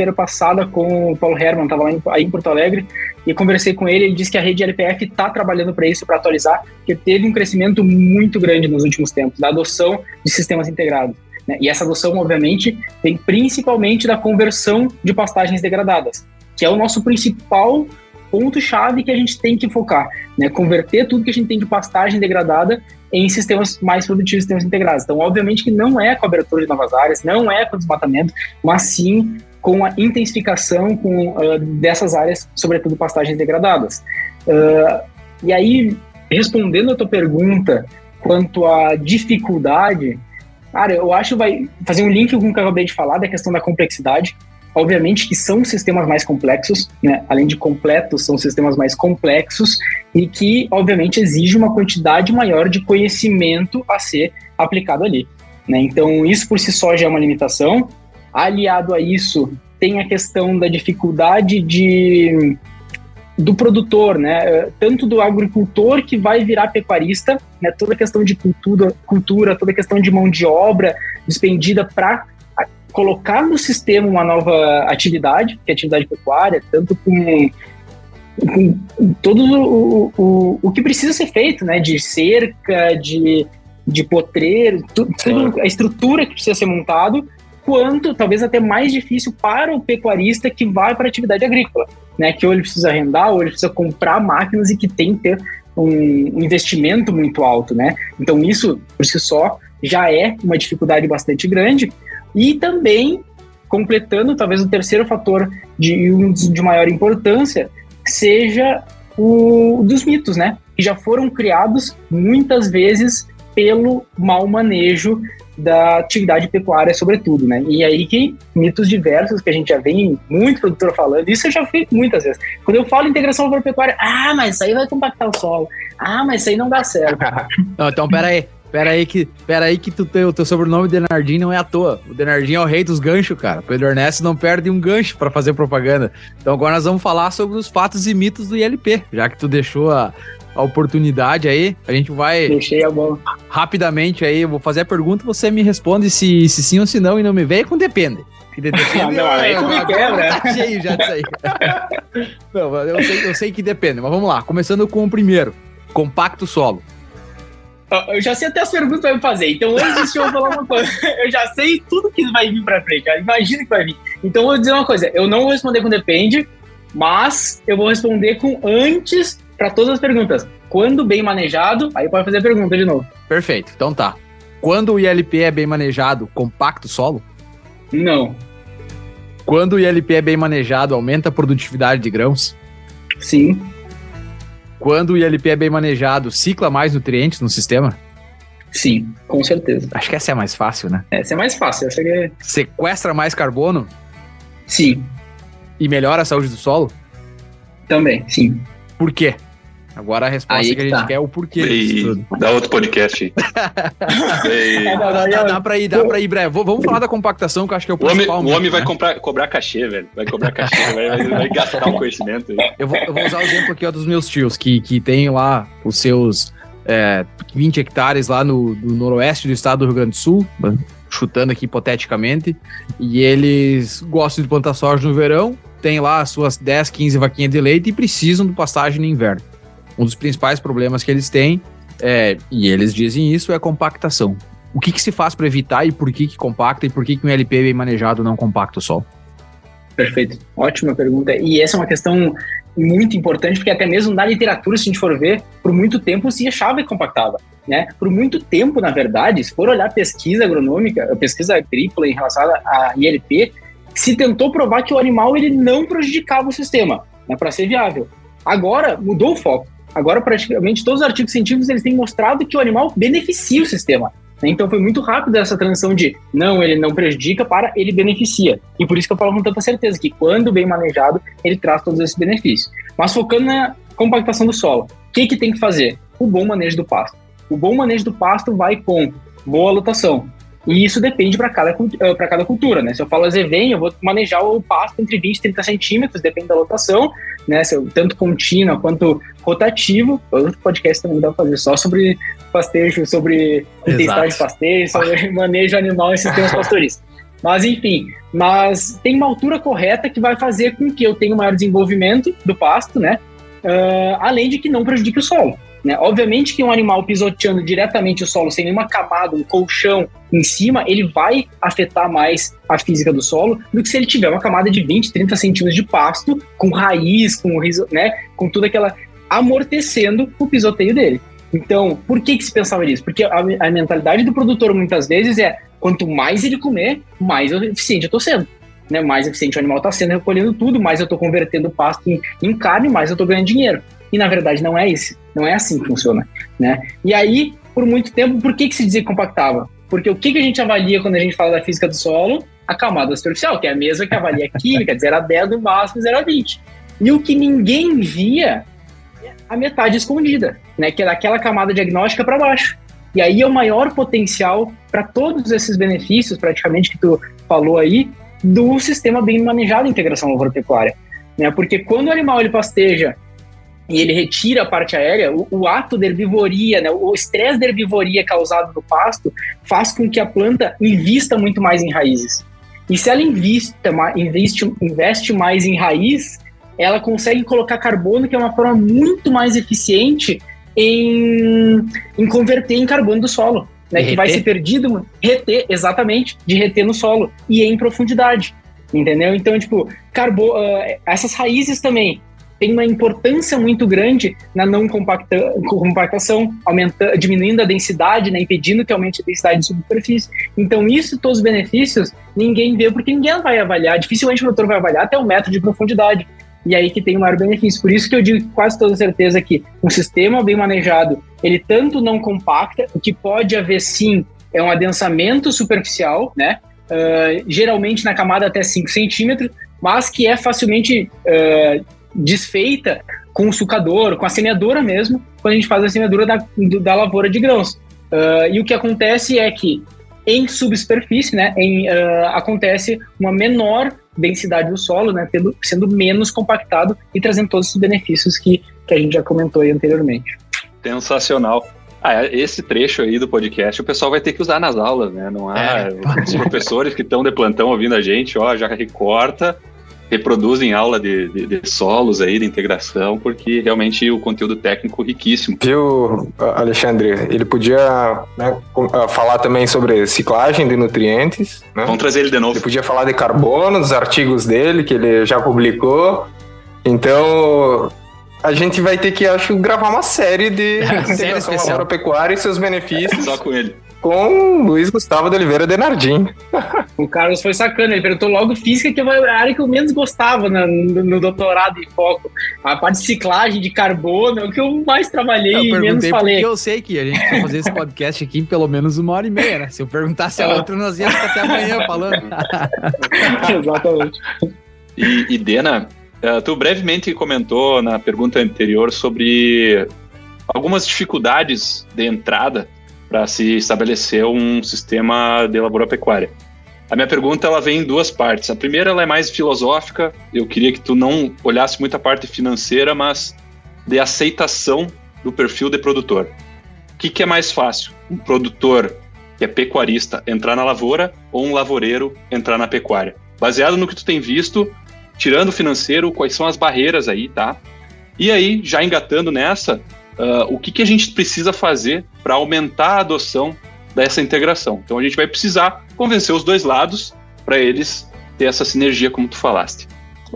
segunda-feira passada com o Paulo Herman, estava lá em, aí em Porto Alegre, e conversei com ele, ele disse que a rede LPF está trabalhando para isso, para atualizar, porque teve um crescimento muito grande nos últimos tempos, da adoção de sistemas integrados. Né? E essa adoção, obviamente, vem principalmente da conversão de pastagens degradadas, que é o nosso principal ponto-chave que a gente tem que focar, né? Converter tudo que a gente tem de pastagem degradada em sistemas mais produtivos, sistemas integrados. Então, obviamente que não é com a abertura de novas áreas, não é com desmatamento, mas sim com a intensificação com, uh, dessas áreas, sobretudo pastagens degradadas. Uh, e aí, respondendo a tua pergunta quanto à dificuldade, cara, eu acho vai fazer um link com o que eu acabei de falar da questão da complexidade. Obviamente que são sistemas mais complexos, né? além de completos, são sistemas mais complexos e que, obviamente, exige uma quantidade maior de conhecimento a ser aplicado ali. Né? Então, isso por si só já é uma limitação. Aliado a isso, tem a questão da dificuldade de do produtor, né? Tanto do agricultor que vai virar pecuarista, né? Toda a questão de cultura, cultura, toda a questão de mão de obra despendida para colocar no sistema uma nova atividade, que é a atividade pecuária, tanto com, com todo o, o, o que precisa ser feito, né? De cerca, de, de potreiro, tu, tudo, a estrutura que precisa ser montado quanto, talvez até mais difícil para o pecuarista que vai para a atividade agrícola, né? Que ou ele precisa arrendar, ou ele precisa comprar máquinas e que tem que ter um investimento muito alto, né? Então isso, por si só, já é uma dificuldade bastante grande. E também, completando talvez o terceiro fator de, de maior importância, seja o dos mitos, né? Que já foram criados muitas vezes pelo mau manejo da atividade pecuária, sobretudo, né? E aí que mitos diversos que a gente já vem muito produtor falando, isso eu já fiz muitas vezes. Quando eu falo integração agropecuária, ah, mas isso aí vai compactar o solo. Ah, mas isso aí não dá certo. não, então, pera aí. Pera aí que, pera aí que tu, o teu sobrenome Denardinho não é à toa. O Denardinho é o rei dos ganchos, cara. Pedro Ernesto não perde um gancho para fazer propaganda. Então agora nós vamos falar sobre os fatos e mitos do ILP, já que tu deixou a, a oportunidade aí. A gente vai. Deixei a bola. Rapidamente aí, eu vou fazer a pergunta, você me responde se, se sim ou se não, e não me vem com depende. Que depende. não, aí tu me quebra. Tá cheio já disso aí. não, eu sei, eu sei que depende, mas vamos lá. Começando com o primeiro: compacto solo. Eu já sei até as perguntas que vai me fazer. Então, antes de eu falar uma coisa, eu já sei tudo que vai vir pra frente. Imagina que vai vir. Então, eu vou dizer uma coisa: eu não vou responder com depende, mas eu vou responder com antes para todas as perguntas. Quando bem manejado, aí pode fazer a pergunta de novo. Perfeito. Então tá. Quando o ILP é bem manejado, compacto solo? Não. Quando o ILP é bem manejado, aumenta a produtividade de grãos? Sim. Quando o ILP é bem manejado, cicla mais nutrientes no sistema? Sim, com certeza. Acho que essa é mais fácil, né? Essa é mais fácil. Essa é... Sequestra mais carbono? Sim. E melhora a saúde do solo? Também, sim. Por quê? Agora a resposta que, que, a gente tá. quer é o porquê disso Dá outro podcast aí. dá, dá, dá pra ir, dá pra ir breve. Vamos falar da compactação, que eu acho que é o principal. O homem, o homem vai né? comprar, cobrar cachê, velho. Vai cobrar cachê, vai, vai, vai, gastar um conhecimento aí. Eu vou, eu vou usar o exemplo aqui ó, dos meus tios, que, que tem lá os seus é, 20 hectares lá no, no noroeste do estado do Rio Grande do Sul, chutando aqui hipoteticamente, e eles gostam de plantar soja no verão, tem lá as suas 10, 15 vaquinhas de leite e precisam de pastagem no inverno. Um dos principais problemas que eles têm, é, e eles dizem isso, é a compactação. O que, que se faz para evitar e por que, que compacta e por que, que um LP bem manejado não compacta o sol? Perfeito, ótima pergunta. E essa é uma questão muito importante, porque até mesmo na literatura, se a gente for ver, por muito tempo se achava que compactava. Né? Por muito tempo, na verdade, se for olhar pesquisa agronômica, pesquisa agrícola em relação a ILP, se tentou provar que o animal ele não prejudicava o sistema, né, para ser viável. Agora mudou o foco. Agora, praticamente, todos os artigos científicos eles têm mostrado que o animal beneficia o sistema. Né? Então, foi muito rápido essa transição de não, ele não prejudica para ele beneficia. E por isso que eu falo com tanta certeza que, quando bem manejado, ele traz todos esses benefícios. Mas focando na compactação do solo, o que, que tem que fazer? O bom manejo do pasto. O bom manejo do pasto vai com boa lotação, e isso depende para cada, eh, cada cultura, né? Se eu falo azevém, eu vou manejar o pasto entre 20 e 30 centímetros, depende da lotação, né? Se eu, tanto contínua quanto rotativo. Outro podcast também dá para fazer só sobre pastejo, sobre intensidade de pastejo, sobre manejo animal em sistemas pastoris. Mas enfim, mas tem uma altura correta que vai fazer com que eu tenha um maior desenvolvimento do pasto, né? Uh, além de que não prejudique o solo. Né? Obviamente que um animal pisoteando diretamente o solo sem nenhuma camada, um colchão em cima, ele vai afetar mais a física do solo do que se ele tiver uma camada de 20, 30 centímetros de pasto, com raiz, com, né, com tudo aquela amortecendo o pisoteio dele. Então, por que, que se pensava nisso? Porque a, a mentalidade do produtor muitas vezes é quanto mais ele comer, mais eficiente eu estou sendo. Né? Mais eficiente o animal está sendo, recolhendo tudo, mais eu estou convertendo o pasto em, em carne, mais eu estou ganhando dinheiro. E na verdade não é isso, não é assim que funciona, né? E aí, por muito tempo, por que, que se dizia que compactava? Porque o que, que a gente avalia quando a gente fala da física do solo? A camada superficial, que é a mesma que avalia a química, de 0 a 10 no máximo 0 a 20. E o que ninguém via a metade escondida, né? Que é daquela camada diagnóstica para baixo. E aí é o maior potencial para todos esses benefícios, praticamente, que tu falou aí, do sistema bem manejado de integração agropecuária. Né? Porque quando o animal ele pasteja e ele retira a parte aérea, o, o ato de herbivoria, né, o estresse de herbivoria causado no pasto faz com que a planta invista muito mais em raízes. E se ela invista, investe, investe mais em raiz, ela consegue colocar carbono, que é uma forma muito mais eficiente em, em converter em carbono do solo. né, que vai ser perdido, reter, exatamente, de reter no solo e em profundidade, entendeu? Então, tipo, carbo, uh, essas raízes também têm uma importância muito grande na não compacta, compactação, aumenta, diminuindo a densidade, né, impedindo que aumente a densidade de superfície. Então, isso, todos os benefícios, ninguém vê, porque ninguém vai avaliar, dificilmente o produtor vai avaliar até o metro de profundidade e aí que tem o maior benefício. Por isso que eu digo com quase toda certeza que um sistema bem manejado, ele tanto não compacta, o que pode haver sim é um adensamento superficial, né? Uh, geralmente na camada até 5 centímetros, mas que é facilmente uh, desfeita com o sucador, com a semeadora mesmo, quando a gente faz a semeadura da, da lavoura de grãos. Uh, e o que acontece é que em subsuperfície, né, em, acontece uma menor densidade do solo, né, tendo, sendo menos compactado e trazendo todos os benefícios que, que a gente já comentou aí anteriormente. Sensacional. Ah, esse trecho aí do podcast o pessoal vai ter que usar nas aulas, né? Não há é. os professores que estão de plantão ouvindo a gente, ó, já recorta reproduzem aula de, de, de, solos aí, de integração, porque realmente o conteúdo técnico riquíssimo. Viu, Alexandre? Ele podia né, ah, falar também sobre ciclagem de nutrientes. Né? Vamos trazer ele de novo. Ele podia falar de carbono, dos artigos dele, que ele já publicou. Então, a gente vai ter que, acho, gravar uma série de integração agropecuária e seus benefícios. Só com ele com Luiz Gustavo de Oliveira Denardim. o Carlos foi sacana, ele perguntou logo física, que é a área que eu menos gostava no, no, doutorado em foco. A parte de ciclagem, de carbono, é o que eu mais trabalhei eu e menos falei. Porque eu sei que a gente vai fazer esse podcast aqui em pelo menos uma hora e meia, né? Se eu perguntasse a outra, nós íamos até amanhã falando. Exatamente. E, e Dena, uh, tu brevemente comentou na pergunta anterior sobre algumas dificuldades de entrada para se estabelecer um sistema de laborapecuária. A minha pergunta ela vem em duas partes. A primeira ela é mais filosófica. Eu queria que tu não olhasse muito a parte financeira, mas de aceitação do perfil de produtor. O que, que é mais fácil? Um produtor que é pecuarista entrar na lavoura ou um lavoureiro entrar na pecuária? Baseado no que tu tem visto, tirando o financeiro, quais são as barreiras aí, tá? E aí, já engatando nessa, uh, o que, que a gente precisa fazer para aumentar a adoção dessa integração. Então a gente vai precisar convencer os dois lados para eles ter essa sinergia, como tu falaste.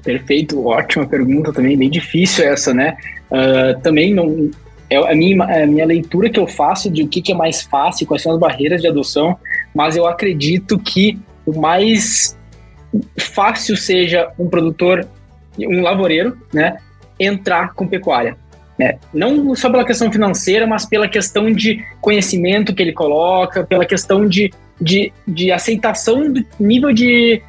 Perfeito, ótima pergunta também, bem difícil essa, né? Uh, também não é a minha, a minha leitura que eu faço de o que, que é mais fácil, quais são as barreiras de adoção, mas eu acredito que o mais fácil seja um produtor, um lavoureiro, né, entrar com pecuária. É, não só pela questão financeira, mas pela questão de conhecimento que ele coloca, pela questão de, de, de aceitação do nível de,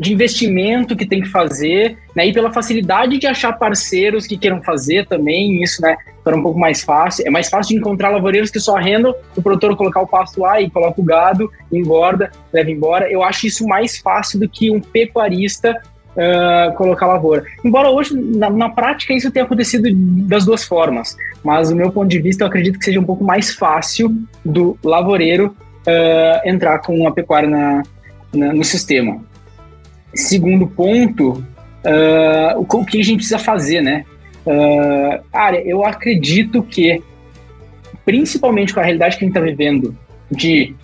de investimento que tem que fazer, né, e pela facilidade de achar parceiros que queiram fazer também, isso, né, para um pouco mais fácil. É mais fácil de encontrar lavoureiros que só arrendam o produtor colocar o pasto lá e coloca o gado, engorda, leva embora. Eu acho isso mais fácil do que um pecuarista uh, colocar lavoura. Embora hoje, na, na, prática, isso tenha acontecido das duas formas, mas do meu ponto de vista, eu acredito que seja um pouco mais fácil do lavoureiro uh, entrar com a pecuária na, na, no sistema. Segundo ponto, uh, o, que a gente precisa fazer, né? Uh, área, eu acredito que, principalmente com a realidade que a gente está vivendo, de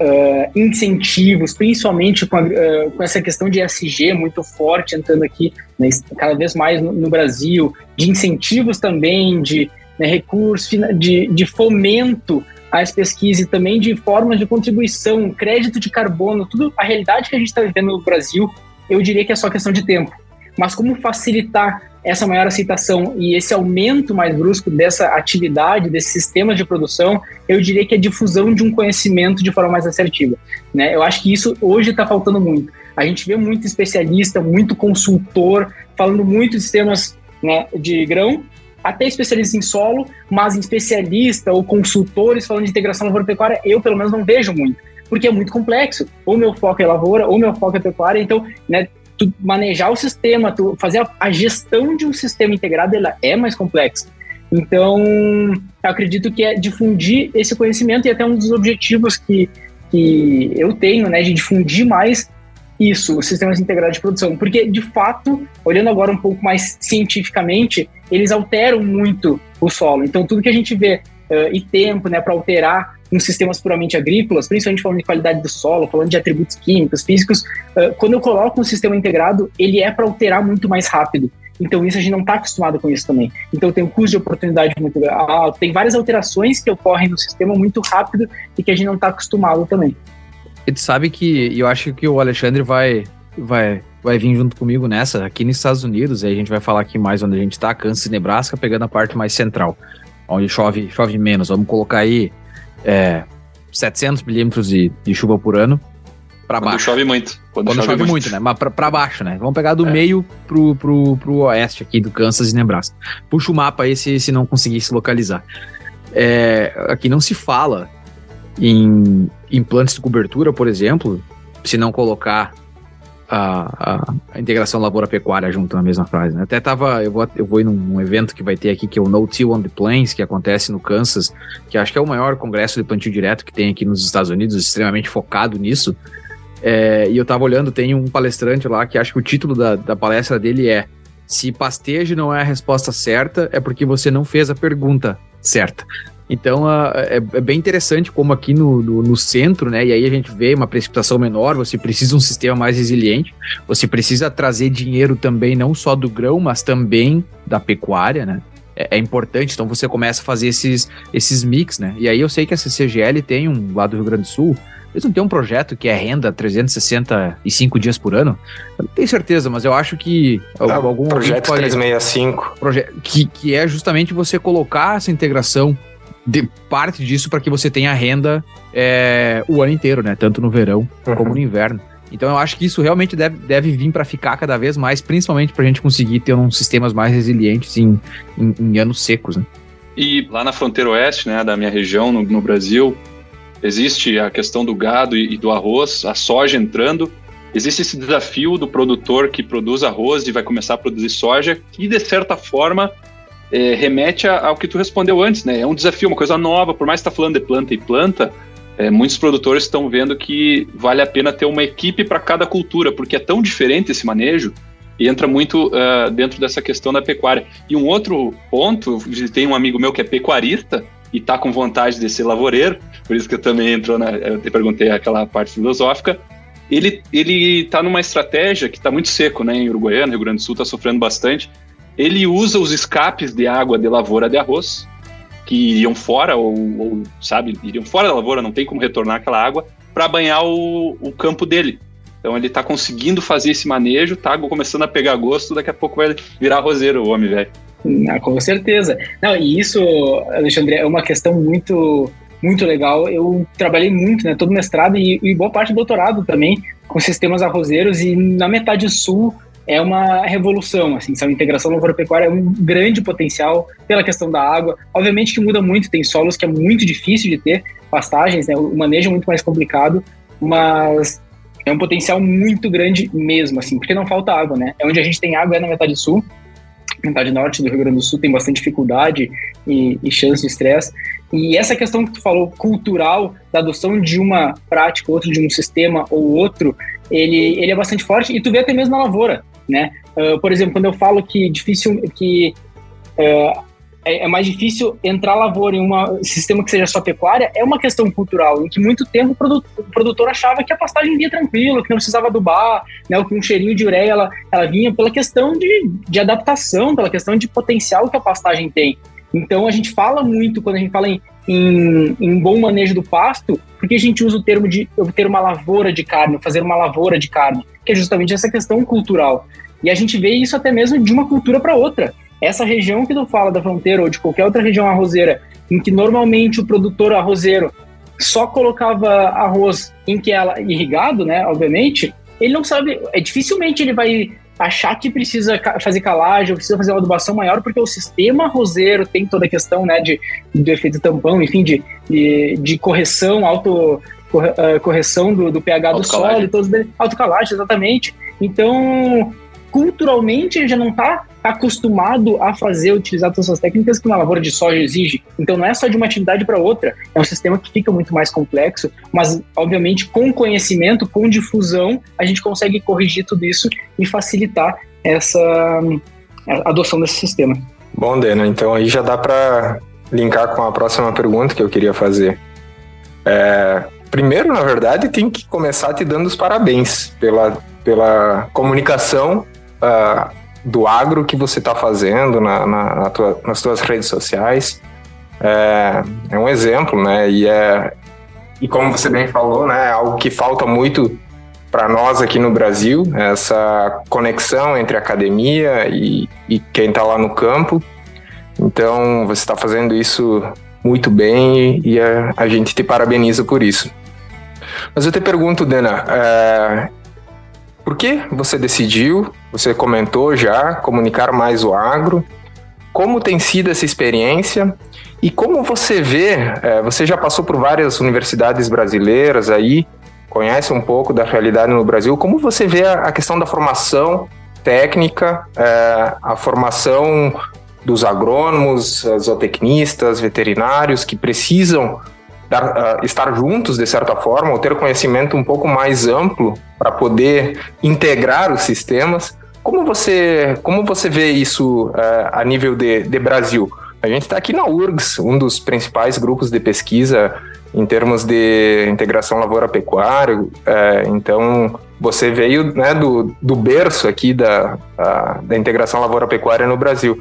uh, incentivos, principalmente com, a, uh, com, essa questão de SG muito forte entrando aqui, né, cada vez mais no, no, Brasil, de incentivos também, de né, recursos, de, de fomento às pesquisas e também de formas de contribuição, crédito de carbono, tudo a realidade que a gente está vivendo no Brasil, eu diria que é só questão de tempo. Mas como facilitar essa maior aceitação e esse aumento mais brusco dessa atividade, desse sistema de produção, eu diria que é a difusão de um conhecimento de forma mais assertiva. Né? Eu acho que isso hoje está faltando muito. A gente vê muito especialista, muito consultor, falando muito de sistemas né, de grão, até especialista em solo, mas especialista ou consultores falando de integração lavoura-pecuária, eu pelo menos não vejo muito porque é muito complexo. Ou meu foco é lavoura, ou meu foco é pecuária, então, né, tu manejar o sistema, tu fazer a, a gestão de um sistema integrado, ela é mais complexa. Então, acredito que é difundir esse conhecimento e até um dos objetivos que, que eu tenho, né, de difundir mais isso, os sistemas integrados de produção, porque de fato, olhando agora um pouco mais cientificamente, eles alteram muito o solo. Então, tudo que a gente vê uh, e tempo, né, para alterar uns sistemas puramente agrícolas, principalmente falando de qualidade do solo, falando de atributos químicos, físicos, uh, quando eu coloco um sistema integrado, ele é para alterar muito mais rápido. Então, isso a gente não está acostumado com isso também. Então, tem um custo de oportunidade muito alto, tem várias alterações que ocorrem no sistema muito rápido e que a gente não está acostumado também. E tu sabe que eu acho que o Alexandre vai, vai, vai vir junto comigo nessa, aqui nos Estados Unidos, aí a gente vai falar aqui mais onde a gente está, Kansas e Nebraska, pegando a parte mais central, onde chove, chove menos. Vamos colocar aí é, 700 milímetros de, de chuva por ano para baixo. chove muito. Quando, Quando chove, chove muito. muito. né? Mas para baixo, né? Vamos pegar do é. meio pro, pro, pro oeste aqui do Kansas e Nebraska. Puxa o mapa aí se, se não conseguir se localizar. É, aqui não se fala em implantes de cobertura, por exemplo, se não colocar a, a, a, integração lavoura-pecuária junto na mesma frase. Né? Até tava, eu vou, eu vou ir num, evento que vai ter aqui, que é o No Till on the Plains, que acontece no Kansas, que acho que é o maior congresso de plantio direto que tem aqui nos Estados Unidos, extremamente focado nisso. É, e eu tava olhando, tem um palestrante lá que acho que o título da, da palestra dele é Se pastejo não é a resposta certa, é porque você não fez a pergunta certa. Então uh, é, é, bem interessante como aqui no, no, no, centro, né? E aí a gente vê uma precipitação menor, você precisa um sistema mais resiliente, você precisa trazer dinheiro também, não só do grão, mas também da pecuária, né? É, é importante, então você começa a fazer esses, esses mix, né? E aí eu sei que a CCGL tem um lá do Rio Grande do Sul, eles não têm um projeto que é renda 365 dias por ano? Eu não tenho certeza, mas eu acho que ah, algum projeto pode, 365 proje que, que é justamente você colocar essa integração de parte disso para que você tenha renda é, o ano inteiro, né? Tanto no verão uhum. como no inverno. Então eu acho que isso realmente deve, deve vir para ficar cada vez mais, principalmente para a gente conseguir ter uns sistemas mais resilientes em, em, em, anos secos. Né? E lá na fronteira oeste, né, da minha região, no, no Brasil, existe a questão do gado e, e do arroz, a soja entrando. Existe esse desafio do produtor que produz arroz e vai começar a produzir soja, que de certa forma é, remete ao que tu respondeu antes, né? É um desafio, uma coisa nova, por mais que tá falando de planta e planta, é, muitos produtores estão vendo que vale a pena ter uma equipe para cada cultura, porque é tão diferente esse manejo e entra muito uh, dentro dessa questão da pecuária. E um outro ponto, tem um amigo meu que é pecuarista e tá com vontade de ser lavoureiro, por isso que eu também entrou na, eu te perguntei aquela parte filosófica. Ele ele tá numa estratégia que está muito seco, né? Em Uruguaiana, Rio Grande do Sul está sofrendo bastante ele usa os escapes de água de lavoura de arroz, que iriam fora, ou, ou sabe, iriam fora da lavoura, não tem como retornar aquela água, para banhar o, o campo dele. Então ele está conseguindo fazer esse manejo, tá começando a pegar gosto, daqui a pouco vai virar roseiro o homem velho. Ah, com certeza. Não, e isso, Alexandre, é uma questão muito muito legal. Eu trabalhei muito, né, todo mestrado e, e boa parte do doutorado também com sistemas arrozeiros e na metade sul é uma revolução, assim? A integração lavoura-pecuária é um grande potencial pela questão da água. Obviamente que muda muito, tem solos que é muito difícil de ter pastagens, né? O manejo é muito mais complicado, mas é um potencial muito grande mesmo, assim, porque não falta água, né? É onde a gente tem água é na metade sul, metade norte do Rio Grande do Sul tem bastante dificuldade e, e chance de estresse. E essa questão que tu falou, cultural, da adoção de uma prática, outro de um sistema ou outro, ele, ele é bastante forte. E tu vê até mesmo na lavoura né? Uh, por exemplo, quando eu falo que difícil, que uh, é, é, mais difícil entrar lavoura em um sistema que seja só pecuária, é uma questão cultural, em que muito tempo o produtor, o produtor achava que a pastagem vinha tranquilo, que não precisava adubar, né, que um cheirinho de ureia ela, ela vinha pela questão de, de adaptação, pela questão de potencial que a pastagem tem. Então a gente fala muito, quando a gente fala em, em, em, bom manejo do pasto, porque a gente usa o termo de ter uma lavoura de carne, fazer uma lavoura de carne, que é justamente essa questão cultural. E a gente vê isso até mesmo de uma cultura para outra. Essa região que tu fala da fronteira ou de qualquer outra região arrozeira, em que normalmente o produtor arrozeiro só colocava arroz em que ela irrigado, né, obviamente, ele não sabe, é dificilmente ele vai achar que precisa fazer calagem ou precisa fazer uma adubação maior, porque o sistema arrozeiro tem toda a questão, né, de, do efeito tampão, enfim, de, de, de correção, auto eh, correção do, do pH do solo, todos autocalagem, exatamente. Então, culturalmente ele já não está acostumado a fazer, utilizar todas as técnicas que uma lavoura de soja exige. Então não é só de uma atividade para outra, é um sistema que fica muito mais complexo, mas obviamente com conhecimento, com difusão, a gente consegue corrigir tudo isso e facilitar essa adoção desse sistema. Bom, Dena, então aí já dá para linkar com a próxima pergunta que eu queria fazer. É, primeiro, na verdade, tem que começar te dando os parabéns pela, pela comunicação uh, do agro que você está fazendo na, na, na tua, nas suas redes sociais. É, é, um exemplo, né? E, é, e como você bem falou, né? É algo que falta muito para nós aqui no Brasil, essa conexão entre academia e, e quem está lá no campo. Então, você está fazendo isso muito bem e a, a, gente te parabeniza por isso. Mas eu te pergunto, Dana, é, por que você decidiu, você comentou já, comunicar mais o agro? Como tem sido essa experiência? E como você vê, é, você já passou por várias universidades brasileiras aí, conhece um pouco da realidade no Brasil, como você vê a, a questão da formação técnica, é, a formação dos agrônomos, zootecnistas, veterinários que precisam dar, uh, estar juntos de certa forma, ou ter conhecimento um pouco mais amplo para poder integrar os sistemas. Como você, como você vê isso uh, a nível de, de Brasil? A gente está aqui na URGS, um dos principais grupos de pesquisa em termos de integração lavoura-pecuária. Uh, então, você veio né, do, do berço aqui da, da integração lavoura-pecuária no Brasil.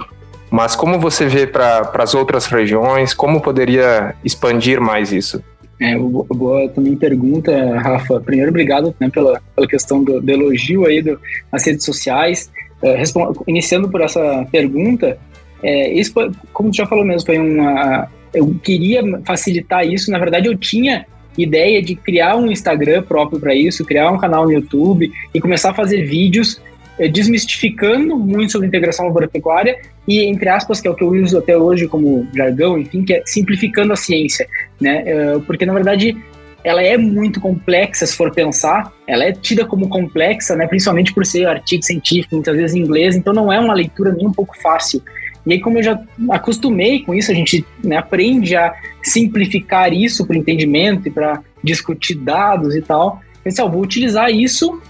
Mas como você vê para as outras regiões? Como poderia expandir mais isso? É, boa também pergunta, Rafa. Primeiro, obrigado né, pela, pela questão do, do elogio aí do, nas redes sociais. É, iniciando por essa pergunta, é, isso foi, como tu já falou mesmo, foi uma. Eu queria facilitar isso. Na verdade, eu tinha ideia de criar um Instagram próprio para isso, criar um canal no YouTube e começar a fazer vídeos desmistificando muito sobre integração agropecuária e, entre aspas, que é o que eu uso até hoje como jargão, enfim, que é simplificando a ciência, né? É, porque, na verdade, ela é muito complexa, se for pensar, ela é tida como complexa, né? Principalmente por ser artigo científico, muitas vezes em inglês, então não é uma leitura nem um pouco fácil. E aí, como eu já acostumei com isso, a gente né, aprende a simplificar isso para o entendimento e para discutir dados e tal. Eu pensei, vou utilizar isso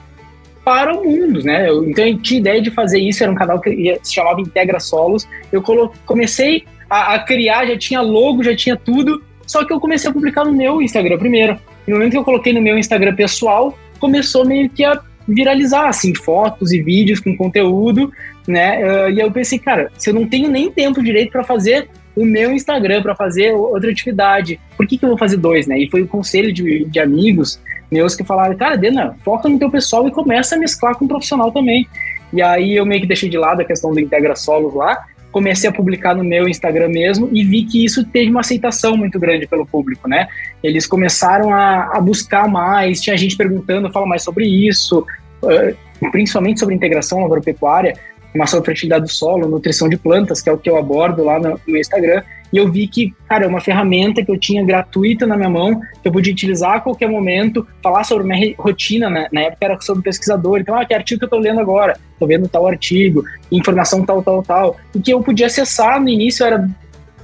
para o mundo, né? Eu, então eu tinha ideia de fazer isso, era um canal que se chamava Integra Solos. Eu comecei a, a, criar, já tinha logo, já tinha tudo, só que eu comecei a publicar no meu Instagram primeiro. E no momento que eu coloquei no meu Instagram pessoal, começou meio que a viralizar, assim, fotos e vídeos com conteúdo, né? Uh, e eu pensei, cara, se eu não tenho nem tempo direito para fazer o meu Instagram, para fazer outra atividade, por que, que eu vou fazer dois, né? E foi o conselho de, de amigos meus que falaram, cara, Dena, foca no teu pessoal e começa a mesclar com o profissional também. E aí eu meio que deixei de lado a questão do Integra Solos lá, comecei a publicar no meu Instagram mesmo e vi que isso teve uma aceitação muito grande pelo público, né? Eles começaram a, a buscar mais, tinha gente perguntando, fala mais sobre isso, uh, principalmente sobre integração agropecuária, formação de fertilidade do solo, nutrição de plantas, que é o que eu abordo lá no, no Instagram, e eu vi que, cara, é uma ferramenta que eu tinha gratuita na minha mão, que eu podia utilizar a qualquer momento, falar sobre minha rotina, né? Na época era sobre pesquisador, então, ah, que artigo que eu tô lendo agora? Tô vendo tal artigo, informação tal, tal, tal, e que eu podia acessar, no início era,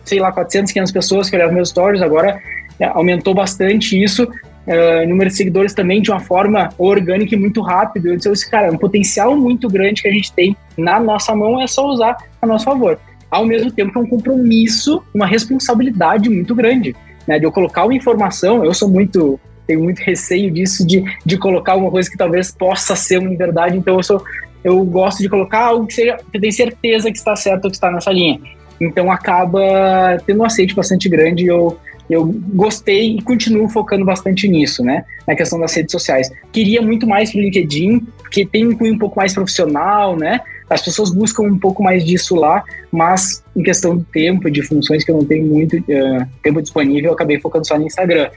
sei lá, 400, 500 pessoas que olhavam meus stories, agora é, aumentou bastante isso, uh, número de seguidores também de uma forma orgânica e muito rápido. Eu disse, cara, é um potencial muito grande que a gente tem na nossa mão, é só usar a nosso favor ao mesmo tempo é um compromisso, uma responsabilidade muito grande, né? De eu colocar uma informação, eu sou muito tenho muito receio disso de, de colocar uma coisa que talvez possa ser uma verdade, então eu sou eu gosto de colocar algo que seja que eu tenho certeza que está certo ou que está nessa linha. Então acaba tendo um aceite bastante grande e eu eu gostei e continuo focando bastante nisso, né? Na questão das redes sociais. Queria muito mais pro LinkedIn, porque tem um cunho um pouco mais profissional, né? As pessoas buscam um pouco mais disso lá, mas em questão do tempo, de funções que eu não tenho muito uh, tempo disponível, eu acabei focando só no Instagram.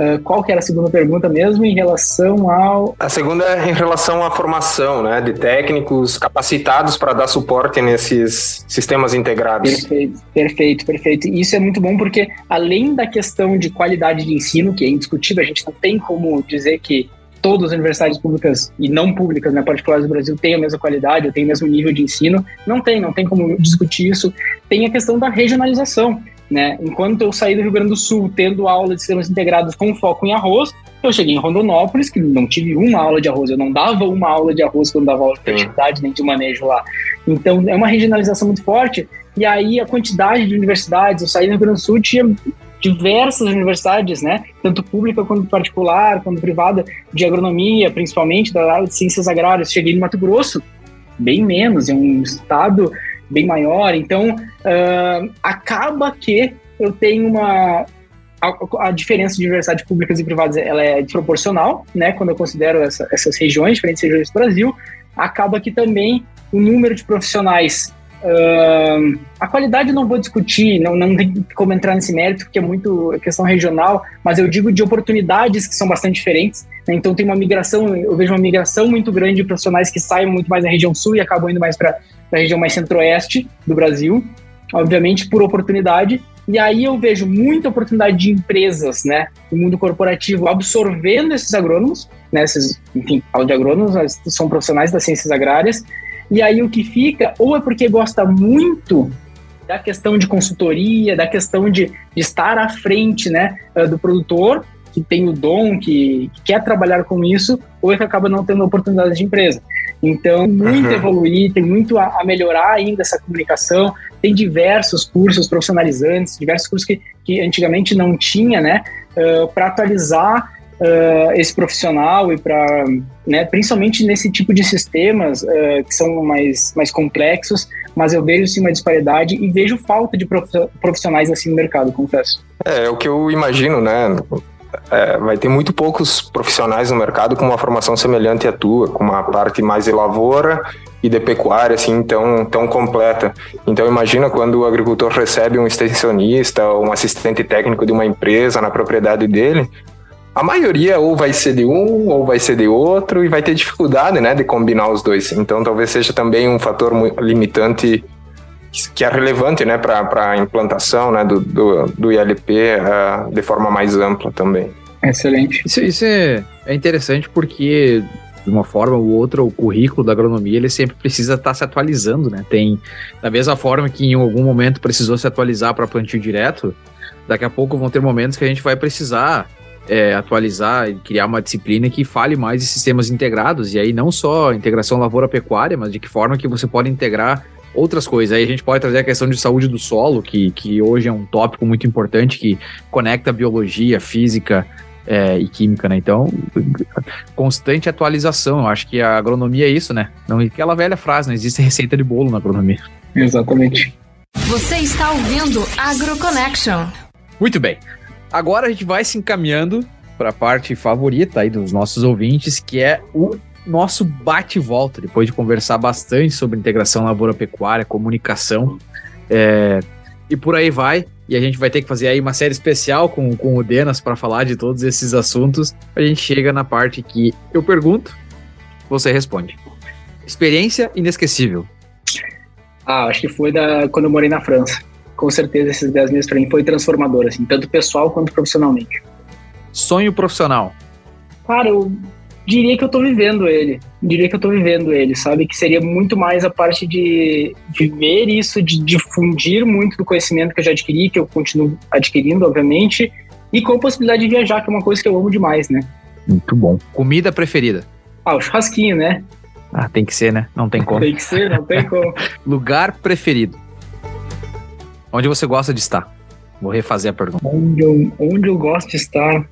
Uh, qual que era a segunda pergunta mesmo em relação ao... A segunda é em relação à formação, né, de técnicos capacitados para dar suporte nesses sistemas integrados. Perfeito, perfeito, perfeito. E isso é muito bom porque além da questão de qualidade de ensino, que é indiscutível, a gente não tem como dizer que todas as universidades públicas e não públicas, né, particulares do Brasil, têm a mesma qualidade, ou têm o mesmo nível de ensino. Não tem, não tem como discutir isso. Tem a questão da regionalização. Né? Enquanto eu saí do Rio Grande do Sul tendo aula de sistemas integrados com foco em arroz, eu cheguei em Rondonópolis, que não tive uma aula de arroz, eu não dava uma aula de arroz quando dava aula de fertilidade, nem de manejo lá. Então, é uma regionalização muito forte, e aí a quantidade de universidades, eu saí do Rio Grande do Sul, tinha diversas universidades, né? Tanto pública quanto particular, quanto privada, de agronomia, principalmente da área de ciências agrárias. Cheguei no Mato Grosso, bem menos, é um estado bem maior. Então, uh, acaba que eu tenho uma. A, a, diferença de universidades públicas e privadas ela é desproporcional, né? Quando eu considero essa, essas regiões, diferentes regiões do Brasil, acaba que também o número de profissionais Uh, a qualidade não vou discutir, não, não tem como entrar nesse mérito, porque é muito questão regional, mas eu digo de oportunidades que são bastante diferentes. Né? Então tem uma migração, eu vejo uma migração muito grande de profissionais que saem muito mais da região sul e acabam indo mais para a região mais centro-oeste do Brasil, obviamente por oportunidade. E aí eu vejo muita oportunidade de empresas, né, no mundo corporativo, absorvendo esses agrônomos, né, esses, enfim, falo agrônomos, são profissionais das ciências agrárias, e aí o que fica, ou é porque gosta muito da questão de consultoria, da questão de, de estar à frente né, eh, do produtor, que tem o dom, que, que, quer trabalhar com isso, ou é que acaba não tendo oportunidade de empresa. Então, muito uhum. evoluir, tem muito a, a, melhorar ainda essa comunicação. Tem diversos cursos profissionalizantes, diversos cursos que, que antigamente não tinha, né, uh, para atualizar uh, esse profissional e para, né, principalmente nesse tipo de sistemas uh, que são mais, mais complexos, mas eu vejo sim uma disparidade e vejo falta de profissionais assim no mercado, confesso. É, é o que eu imagino, né? É, vai ter muito poucos profissionais no mercado com uma formação semelhante à tua, com uma parte mais de lavoura e de pecuária assim tão, tão completa. Então imagina quando o agricultor recebe um extensionista ou um assistente técnico de uma empresa na propriedade dele, a maioria ou vai ser de um ou vai ser de outro e vai ter dificuldade, né, de combinar os dois. Então talvez seja também um fator limitante que é relevante, né, para a implantação, né, do, do, do ILP uh, eh, de forma mais ampla também. Excelente. Isso, isso é, é interessante porque de uma forma ou outra, o currículo da agronomia ele sempre precisa estar tá se atualizando, né? Tem da mesma forma que em algum momento precisou se atualizar para plantio direto, daqui a pouco vão ter momentos que a gente vai precisar é, atualizar e criar uma disciplina que fale mais de sistemas integrados, e aí não só integração lavoura-pecuária, mas de que forma que você pode integrar outras coisas. Aí a gente pode trazer a questão de saúde do solo, que, que hoje é um tópico muito importante, que conecta biologia, física é, e química, né? Então, constante atualização. Eu acho que a agronomia é isso, né? Não aquela velha frase, não existe receita de bolo na agronomia. Exatamente. Você está ouvindo AgroConnection. Muito bem. Agora a gente vai se encaminhando para a parte favorita aí dos nossos ouvintes, que é o nosso bate-volta, depois de conversar bastante sobre integração lavoura-pecuária, comunicação, é, e por aí vai. E a gente vai ter que fazer aí uma série especial com, com o Denas para falar de todos esses assuntos. A gente chega na parte que eu pergunto, você responde. Experiência inesquecível. Ah, acho que foi da quando eu morei na França com certeza esses 10 meses para mim foi transformador, assim, tanto pessoal quanto profissionalmente. Sonho profissional? Cara, eu diria que eu tô vivendo ele. Diria que eu tô vivendo ele, sabe? Que seria muito mais a parte de viver isso, de difundir muito do conhecimento que eu já adquiri, que eu continuo adquirindo, obviamente, e com a possibilidade de viajar, que é uma coisa que eu amo demais, né? Muito bom. Comida preferida? Ah, o churrasquinho, né? Ah, tem que ser, né? Não tem como. tem que ser, não tem como. Lugar preferido? Onde você gosta de estar? Vou refazer a pergunta. Onde eu, onde eu gosto de estar?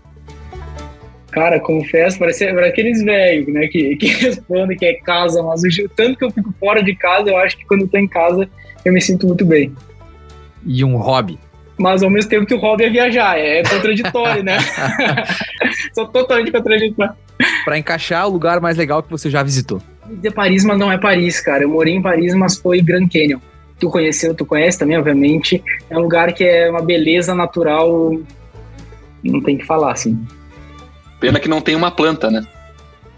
Cara, confesso, parece, parece aqueles velhos, né, que, que respondem que é casa, mas o tanto que eu fico fora de casa, eu acho que quando eu tô em casa, eu me sinto muito bem. E um hobby? Mas ao mesmo tempo que o hobby é viajar, é contraditório, né? Sou totalmente contraditório. Pra encaixar o lugar mais legal que você já visitou. Dizer Paris, mas não é Paris, cara. Eu morei em Paris, mas foi Grand Canyon tu conheceu, tu conhece também, obviamente. É um lugar que é uma beleza natural, não tem que falar, assim. Pena que não tem uma planta, né?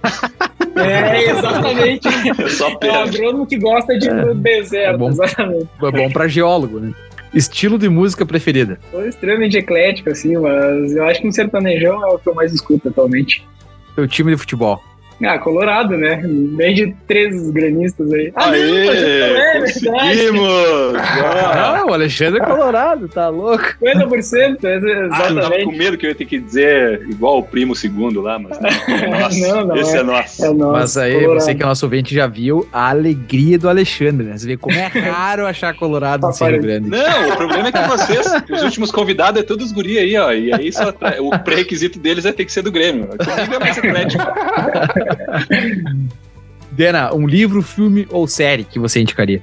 É, exatamente. É só pena. É o agrônomo que gosta de é, deserto, é bom, exatamente. É bom pra geólogo, né? Estilo de música preferida? Sou extremamente eclético, assim, mas eu acho que um sertanejão é o que eu mais escuto atualmente. Seu time de futebol? Ah, Colorado, né? Bem de três granistas aí. Ah, Aê, não, é verdade. conseguimos! Ah, o Alexandre é colorado, tá louco? 50%, Ah, eu tava com exatamente. medo que eu ia ter que dizer igual o primo segundo lá, mas não, é nosso. Não, não, Esse é- é, nosso. É nosso, Mas aí, Colorado. você que é nosso ouvinte já viu a alegria do Alexandre, né? Você vê como é raro achar colorado no. Rio Grande. Não, o problema é que vocês, os últimos convidados, é todos guri aí, ó. E aí só tra- o pré-requisito deles é ter que ser do Grêmio. Comigo é mais atlético. Dena, um livro, filme ou série que você indicaria?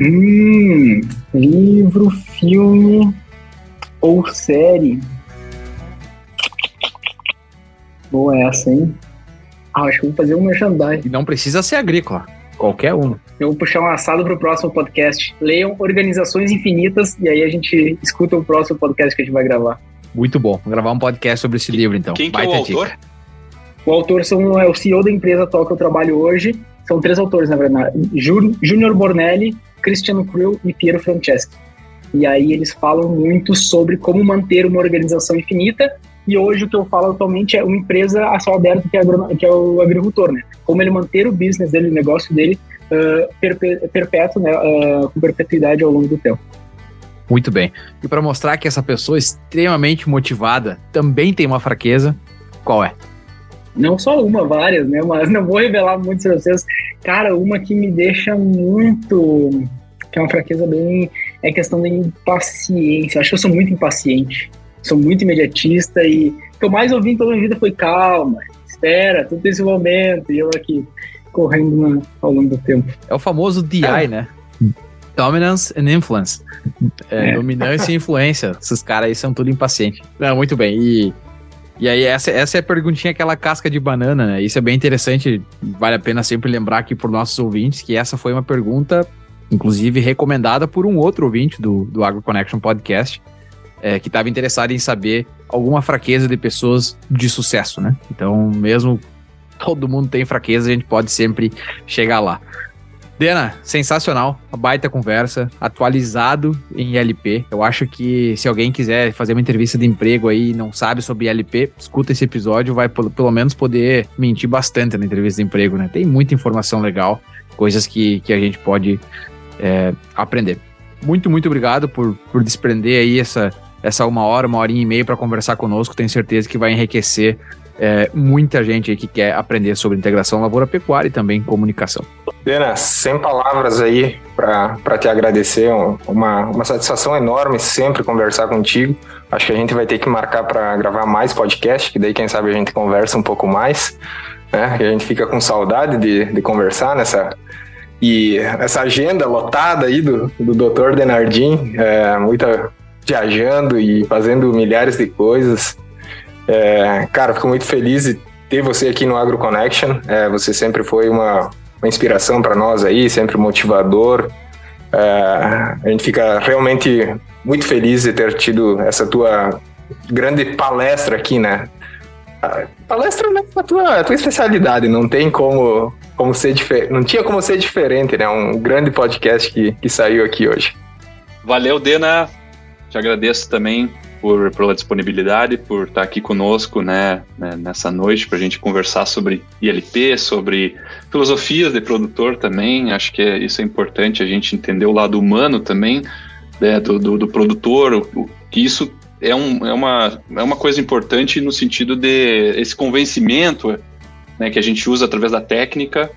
Hum, livro, filme ou série? Boa essa, hein? Ah, acho que eu vou fazer um merchandising. E não precisa ser agrícola, qualquer um. Eu vou puxar um assado pro próximo podcast. Leiam Organizações Infinitas e aí a gente escuta o próximo podcast que a gente vai gravar. Muito bom. Vou gravar um podcast sobre esse livro, então. Quem que é o Baita dica. O autor são, é o CEO da empresa atual que eu trabalho hoje. São três autores, na verdade. Jú- Júnior Bornelli, Cristiano Krill e Piero Franceschi. E aí eles falam muito sobre como manter uma organização infinita. E hoje o que eu falo atualmente é uma empresa a céu aberto que é, que é o agricultor, né? Como ele manter o business dele, o negócio dele perpé- perpétuo, né? ah, com perpetuidade ao longo do tempo. Muito bem. E para mostrar que essa pessoa extremamente motivada também tem uma fraqueza, qual é? Não só uma, várias, né? Mas não vou revelar muito pra vocês. Cara, uma que me deixa muito. que é uma fraqueza bem. é questão da impaciência. Acho que eu sou muito impaciente. Sou muito imediatista e o que eu mais ouvi em toda a minha vida foi calma, espera, tudo tem esse momento. E eu aqui correndo na- ao longo do tempo. É o famoso DI, Ah. né? Dominance and Influence. É, É. Dominância e influência. Esses caras aí são tudo impacientes. Não, muito bem. E, e aí, essa, essa é a perguntinha, aquela casca de banana, né? Isso é bem interessante. Vale a pena sempre lembrar aqui para nossos ouvintes que essa foi uma pergunta, inclusive, recomendada por um outro ouvinte do, do Agro Connection Podcast, é, que estava interessado em saber alguma fraqueza de pessoas de sucesso, né? Então, mesmo todo mundo tem fraqueza, a gente pode sempre chegar lá. Dena, sensacional, baita conversa, atualizado em ILP. Eu acho que se alguém quiser fazer uma entrevista de emprego aí e não sabe sobre ILP, escuta esse episódio, vai pelo, pelo menos poder mentir bastante na entrevista de emprego, né? Tem muita informação legal, coisas que, que a gente pode é, aprender. Muito, muito obrigado por, por desprender aí essa, essa uma hora, uma horinha e meia para conversar conosco. Tenho certeza que vai enriquecer é, muita gente aí que quer aprender sobre integração lavoura-pecuária e também comunicação. Dena, sem palavras aí para te agradecer, um- uma, uma satisfação enorme sempre conversar contigo. Acho que a gente vai ter que marcar para gravar mais podcast, que daí quem sabe a gente conversa um pouco mais, né? Que a gente fica com saudade de, de conversar nessa e essa agenda lotada aí do, do Dr. Denardim, é, muita viajando e fazendo milhares de coisas. É, cara, fico muito feliz de ter você aqui no Agro Connection. É, você sempre foi uma, uma inspiração para nós aí, sempre motivador. É, a gente fica realmente muito feliz de ter tido essa tua grande palestra aqui, né? Palestra não é a tua, a tua especialidade, não tem como, como ser diferente, não tinha como ser diferente, né? Um grande podcast que, que saiu aqui hoje. Valeu, Dena. Te agradeço também por, pela disponibilidade, por estar aqui conosco né, né, nessa noite para a gente conversar sobre ILP, sobre filosofias de produtor também. Acho que é, isso é importante a gente entender o lado humano também né, do, do, do produtor, o, que isso é, um, é, uma, é uma coisa importante no sentido de esse convencimento né, que a gente usa através da técnica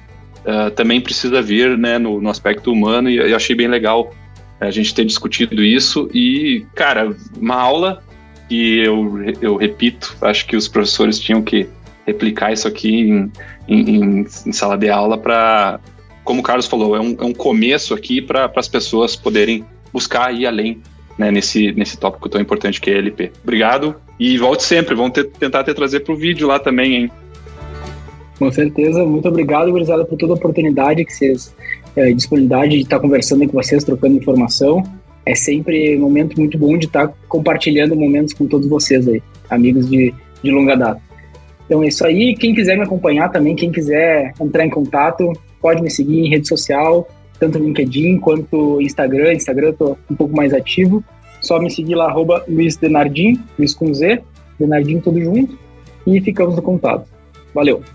uh, também precisa vir né, no, no aspecto humano e eu achei bem legal a gente ter discutido isso e, cara, uma aula que eu, eu repito, acho que os professores tinham que replicar isso aqui em, em, em sala de aula para, como o Carlos falou, é um, é um começo aqui para as pessoas poderem buscar ir além né, nesse, nesse tópico tão importante que é LP. Obrigado e volte sempre, vamos ter, tentar te trazer para o vídeo lá também, hein? Com certeza, muito obrigado, gurizada, por toda a oportunidade que vocês é, disponibilidade de estar conversando com vocês, trocando informação. É sempre um momento muito bom de estar compartilhando momentos com todos vocês aí, amigos de, de longa data. Então é isso aí. Quem quiser me acompanhar também, quem quiser entrar em contato, pode me seguir em rede social, tanto no LinkedIn quanto Instagram. Instagram eu tô um pouco mais ativo. Só me seguir lá, arroba Luiz Denardim, Luiz com Z, Denardim tudo junto, e ficamos no contato. Valeu!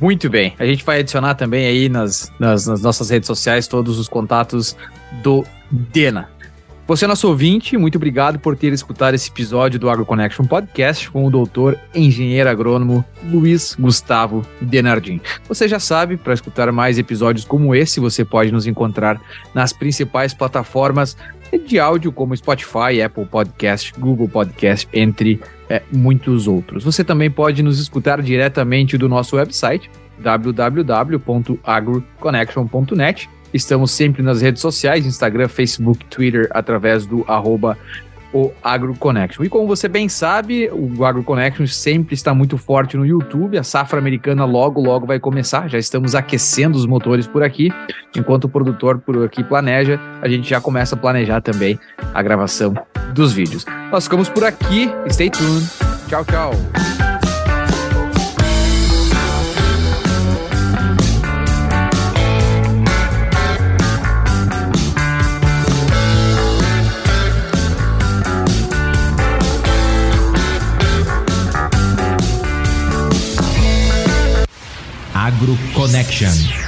Muito bem. A gente vai adicionar também aí nas, nas, nas nossas redes sociais todos os contatos do Dena. Você, nosso ouvinte, muito obrigado por ter escutado esse episódio do AgroConnection Podcast com o doutor engenheiro agrônomo Luiz Gustavo Denardim. Você já sabe, para escutar mais episódios como esse, você pode nos encontrar nas principais plataformas de áudio como Spotify, Apple Podcast, Google Podcast, entre é, muitos outros. Você também pode nos escutar diretamente do nosso website www.agroconnection.net Estamos sempre nas redes sociais, Instagram, Facebook, Twitter, através do arroba o AgroConnection. E como você bem sabe, o AgroConnection sempre está muito forte no YouTube. A safra americana logo, logo vai começar. Já estamos aquecendo os motores por aqui. Enquanto o produtor por aqui planeja, a gente já começa a planejar também a gravação dos vídeos. Nós ficamos por aqui. Stay tuned. Tchau, tchau. Agro Connection.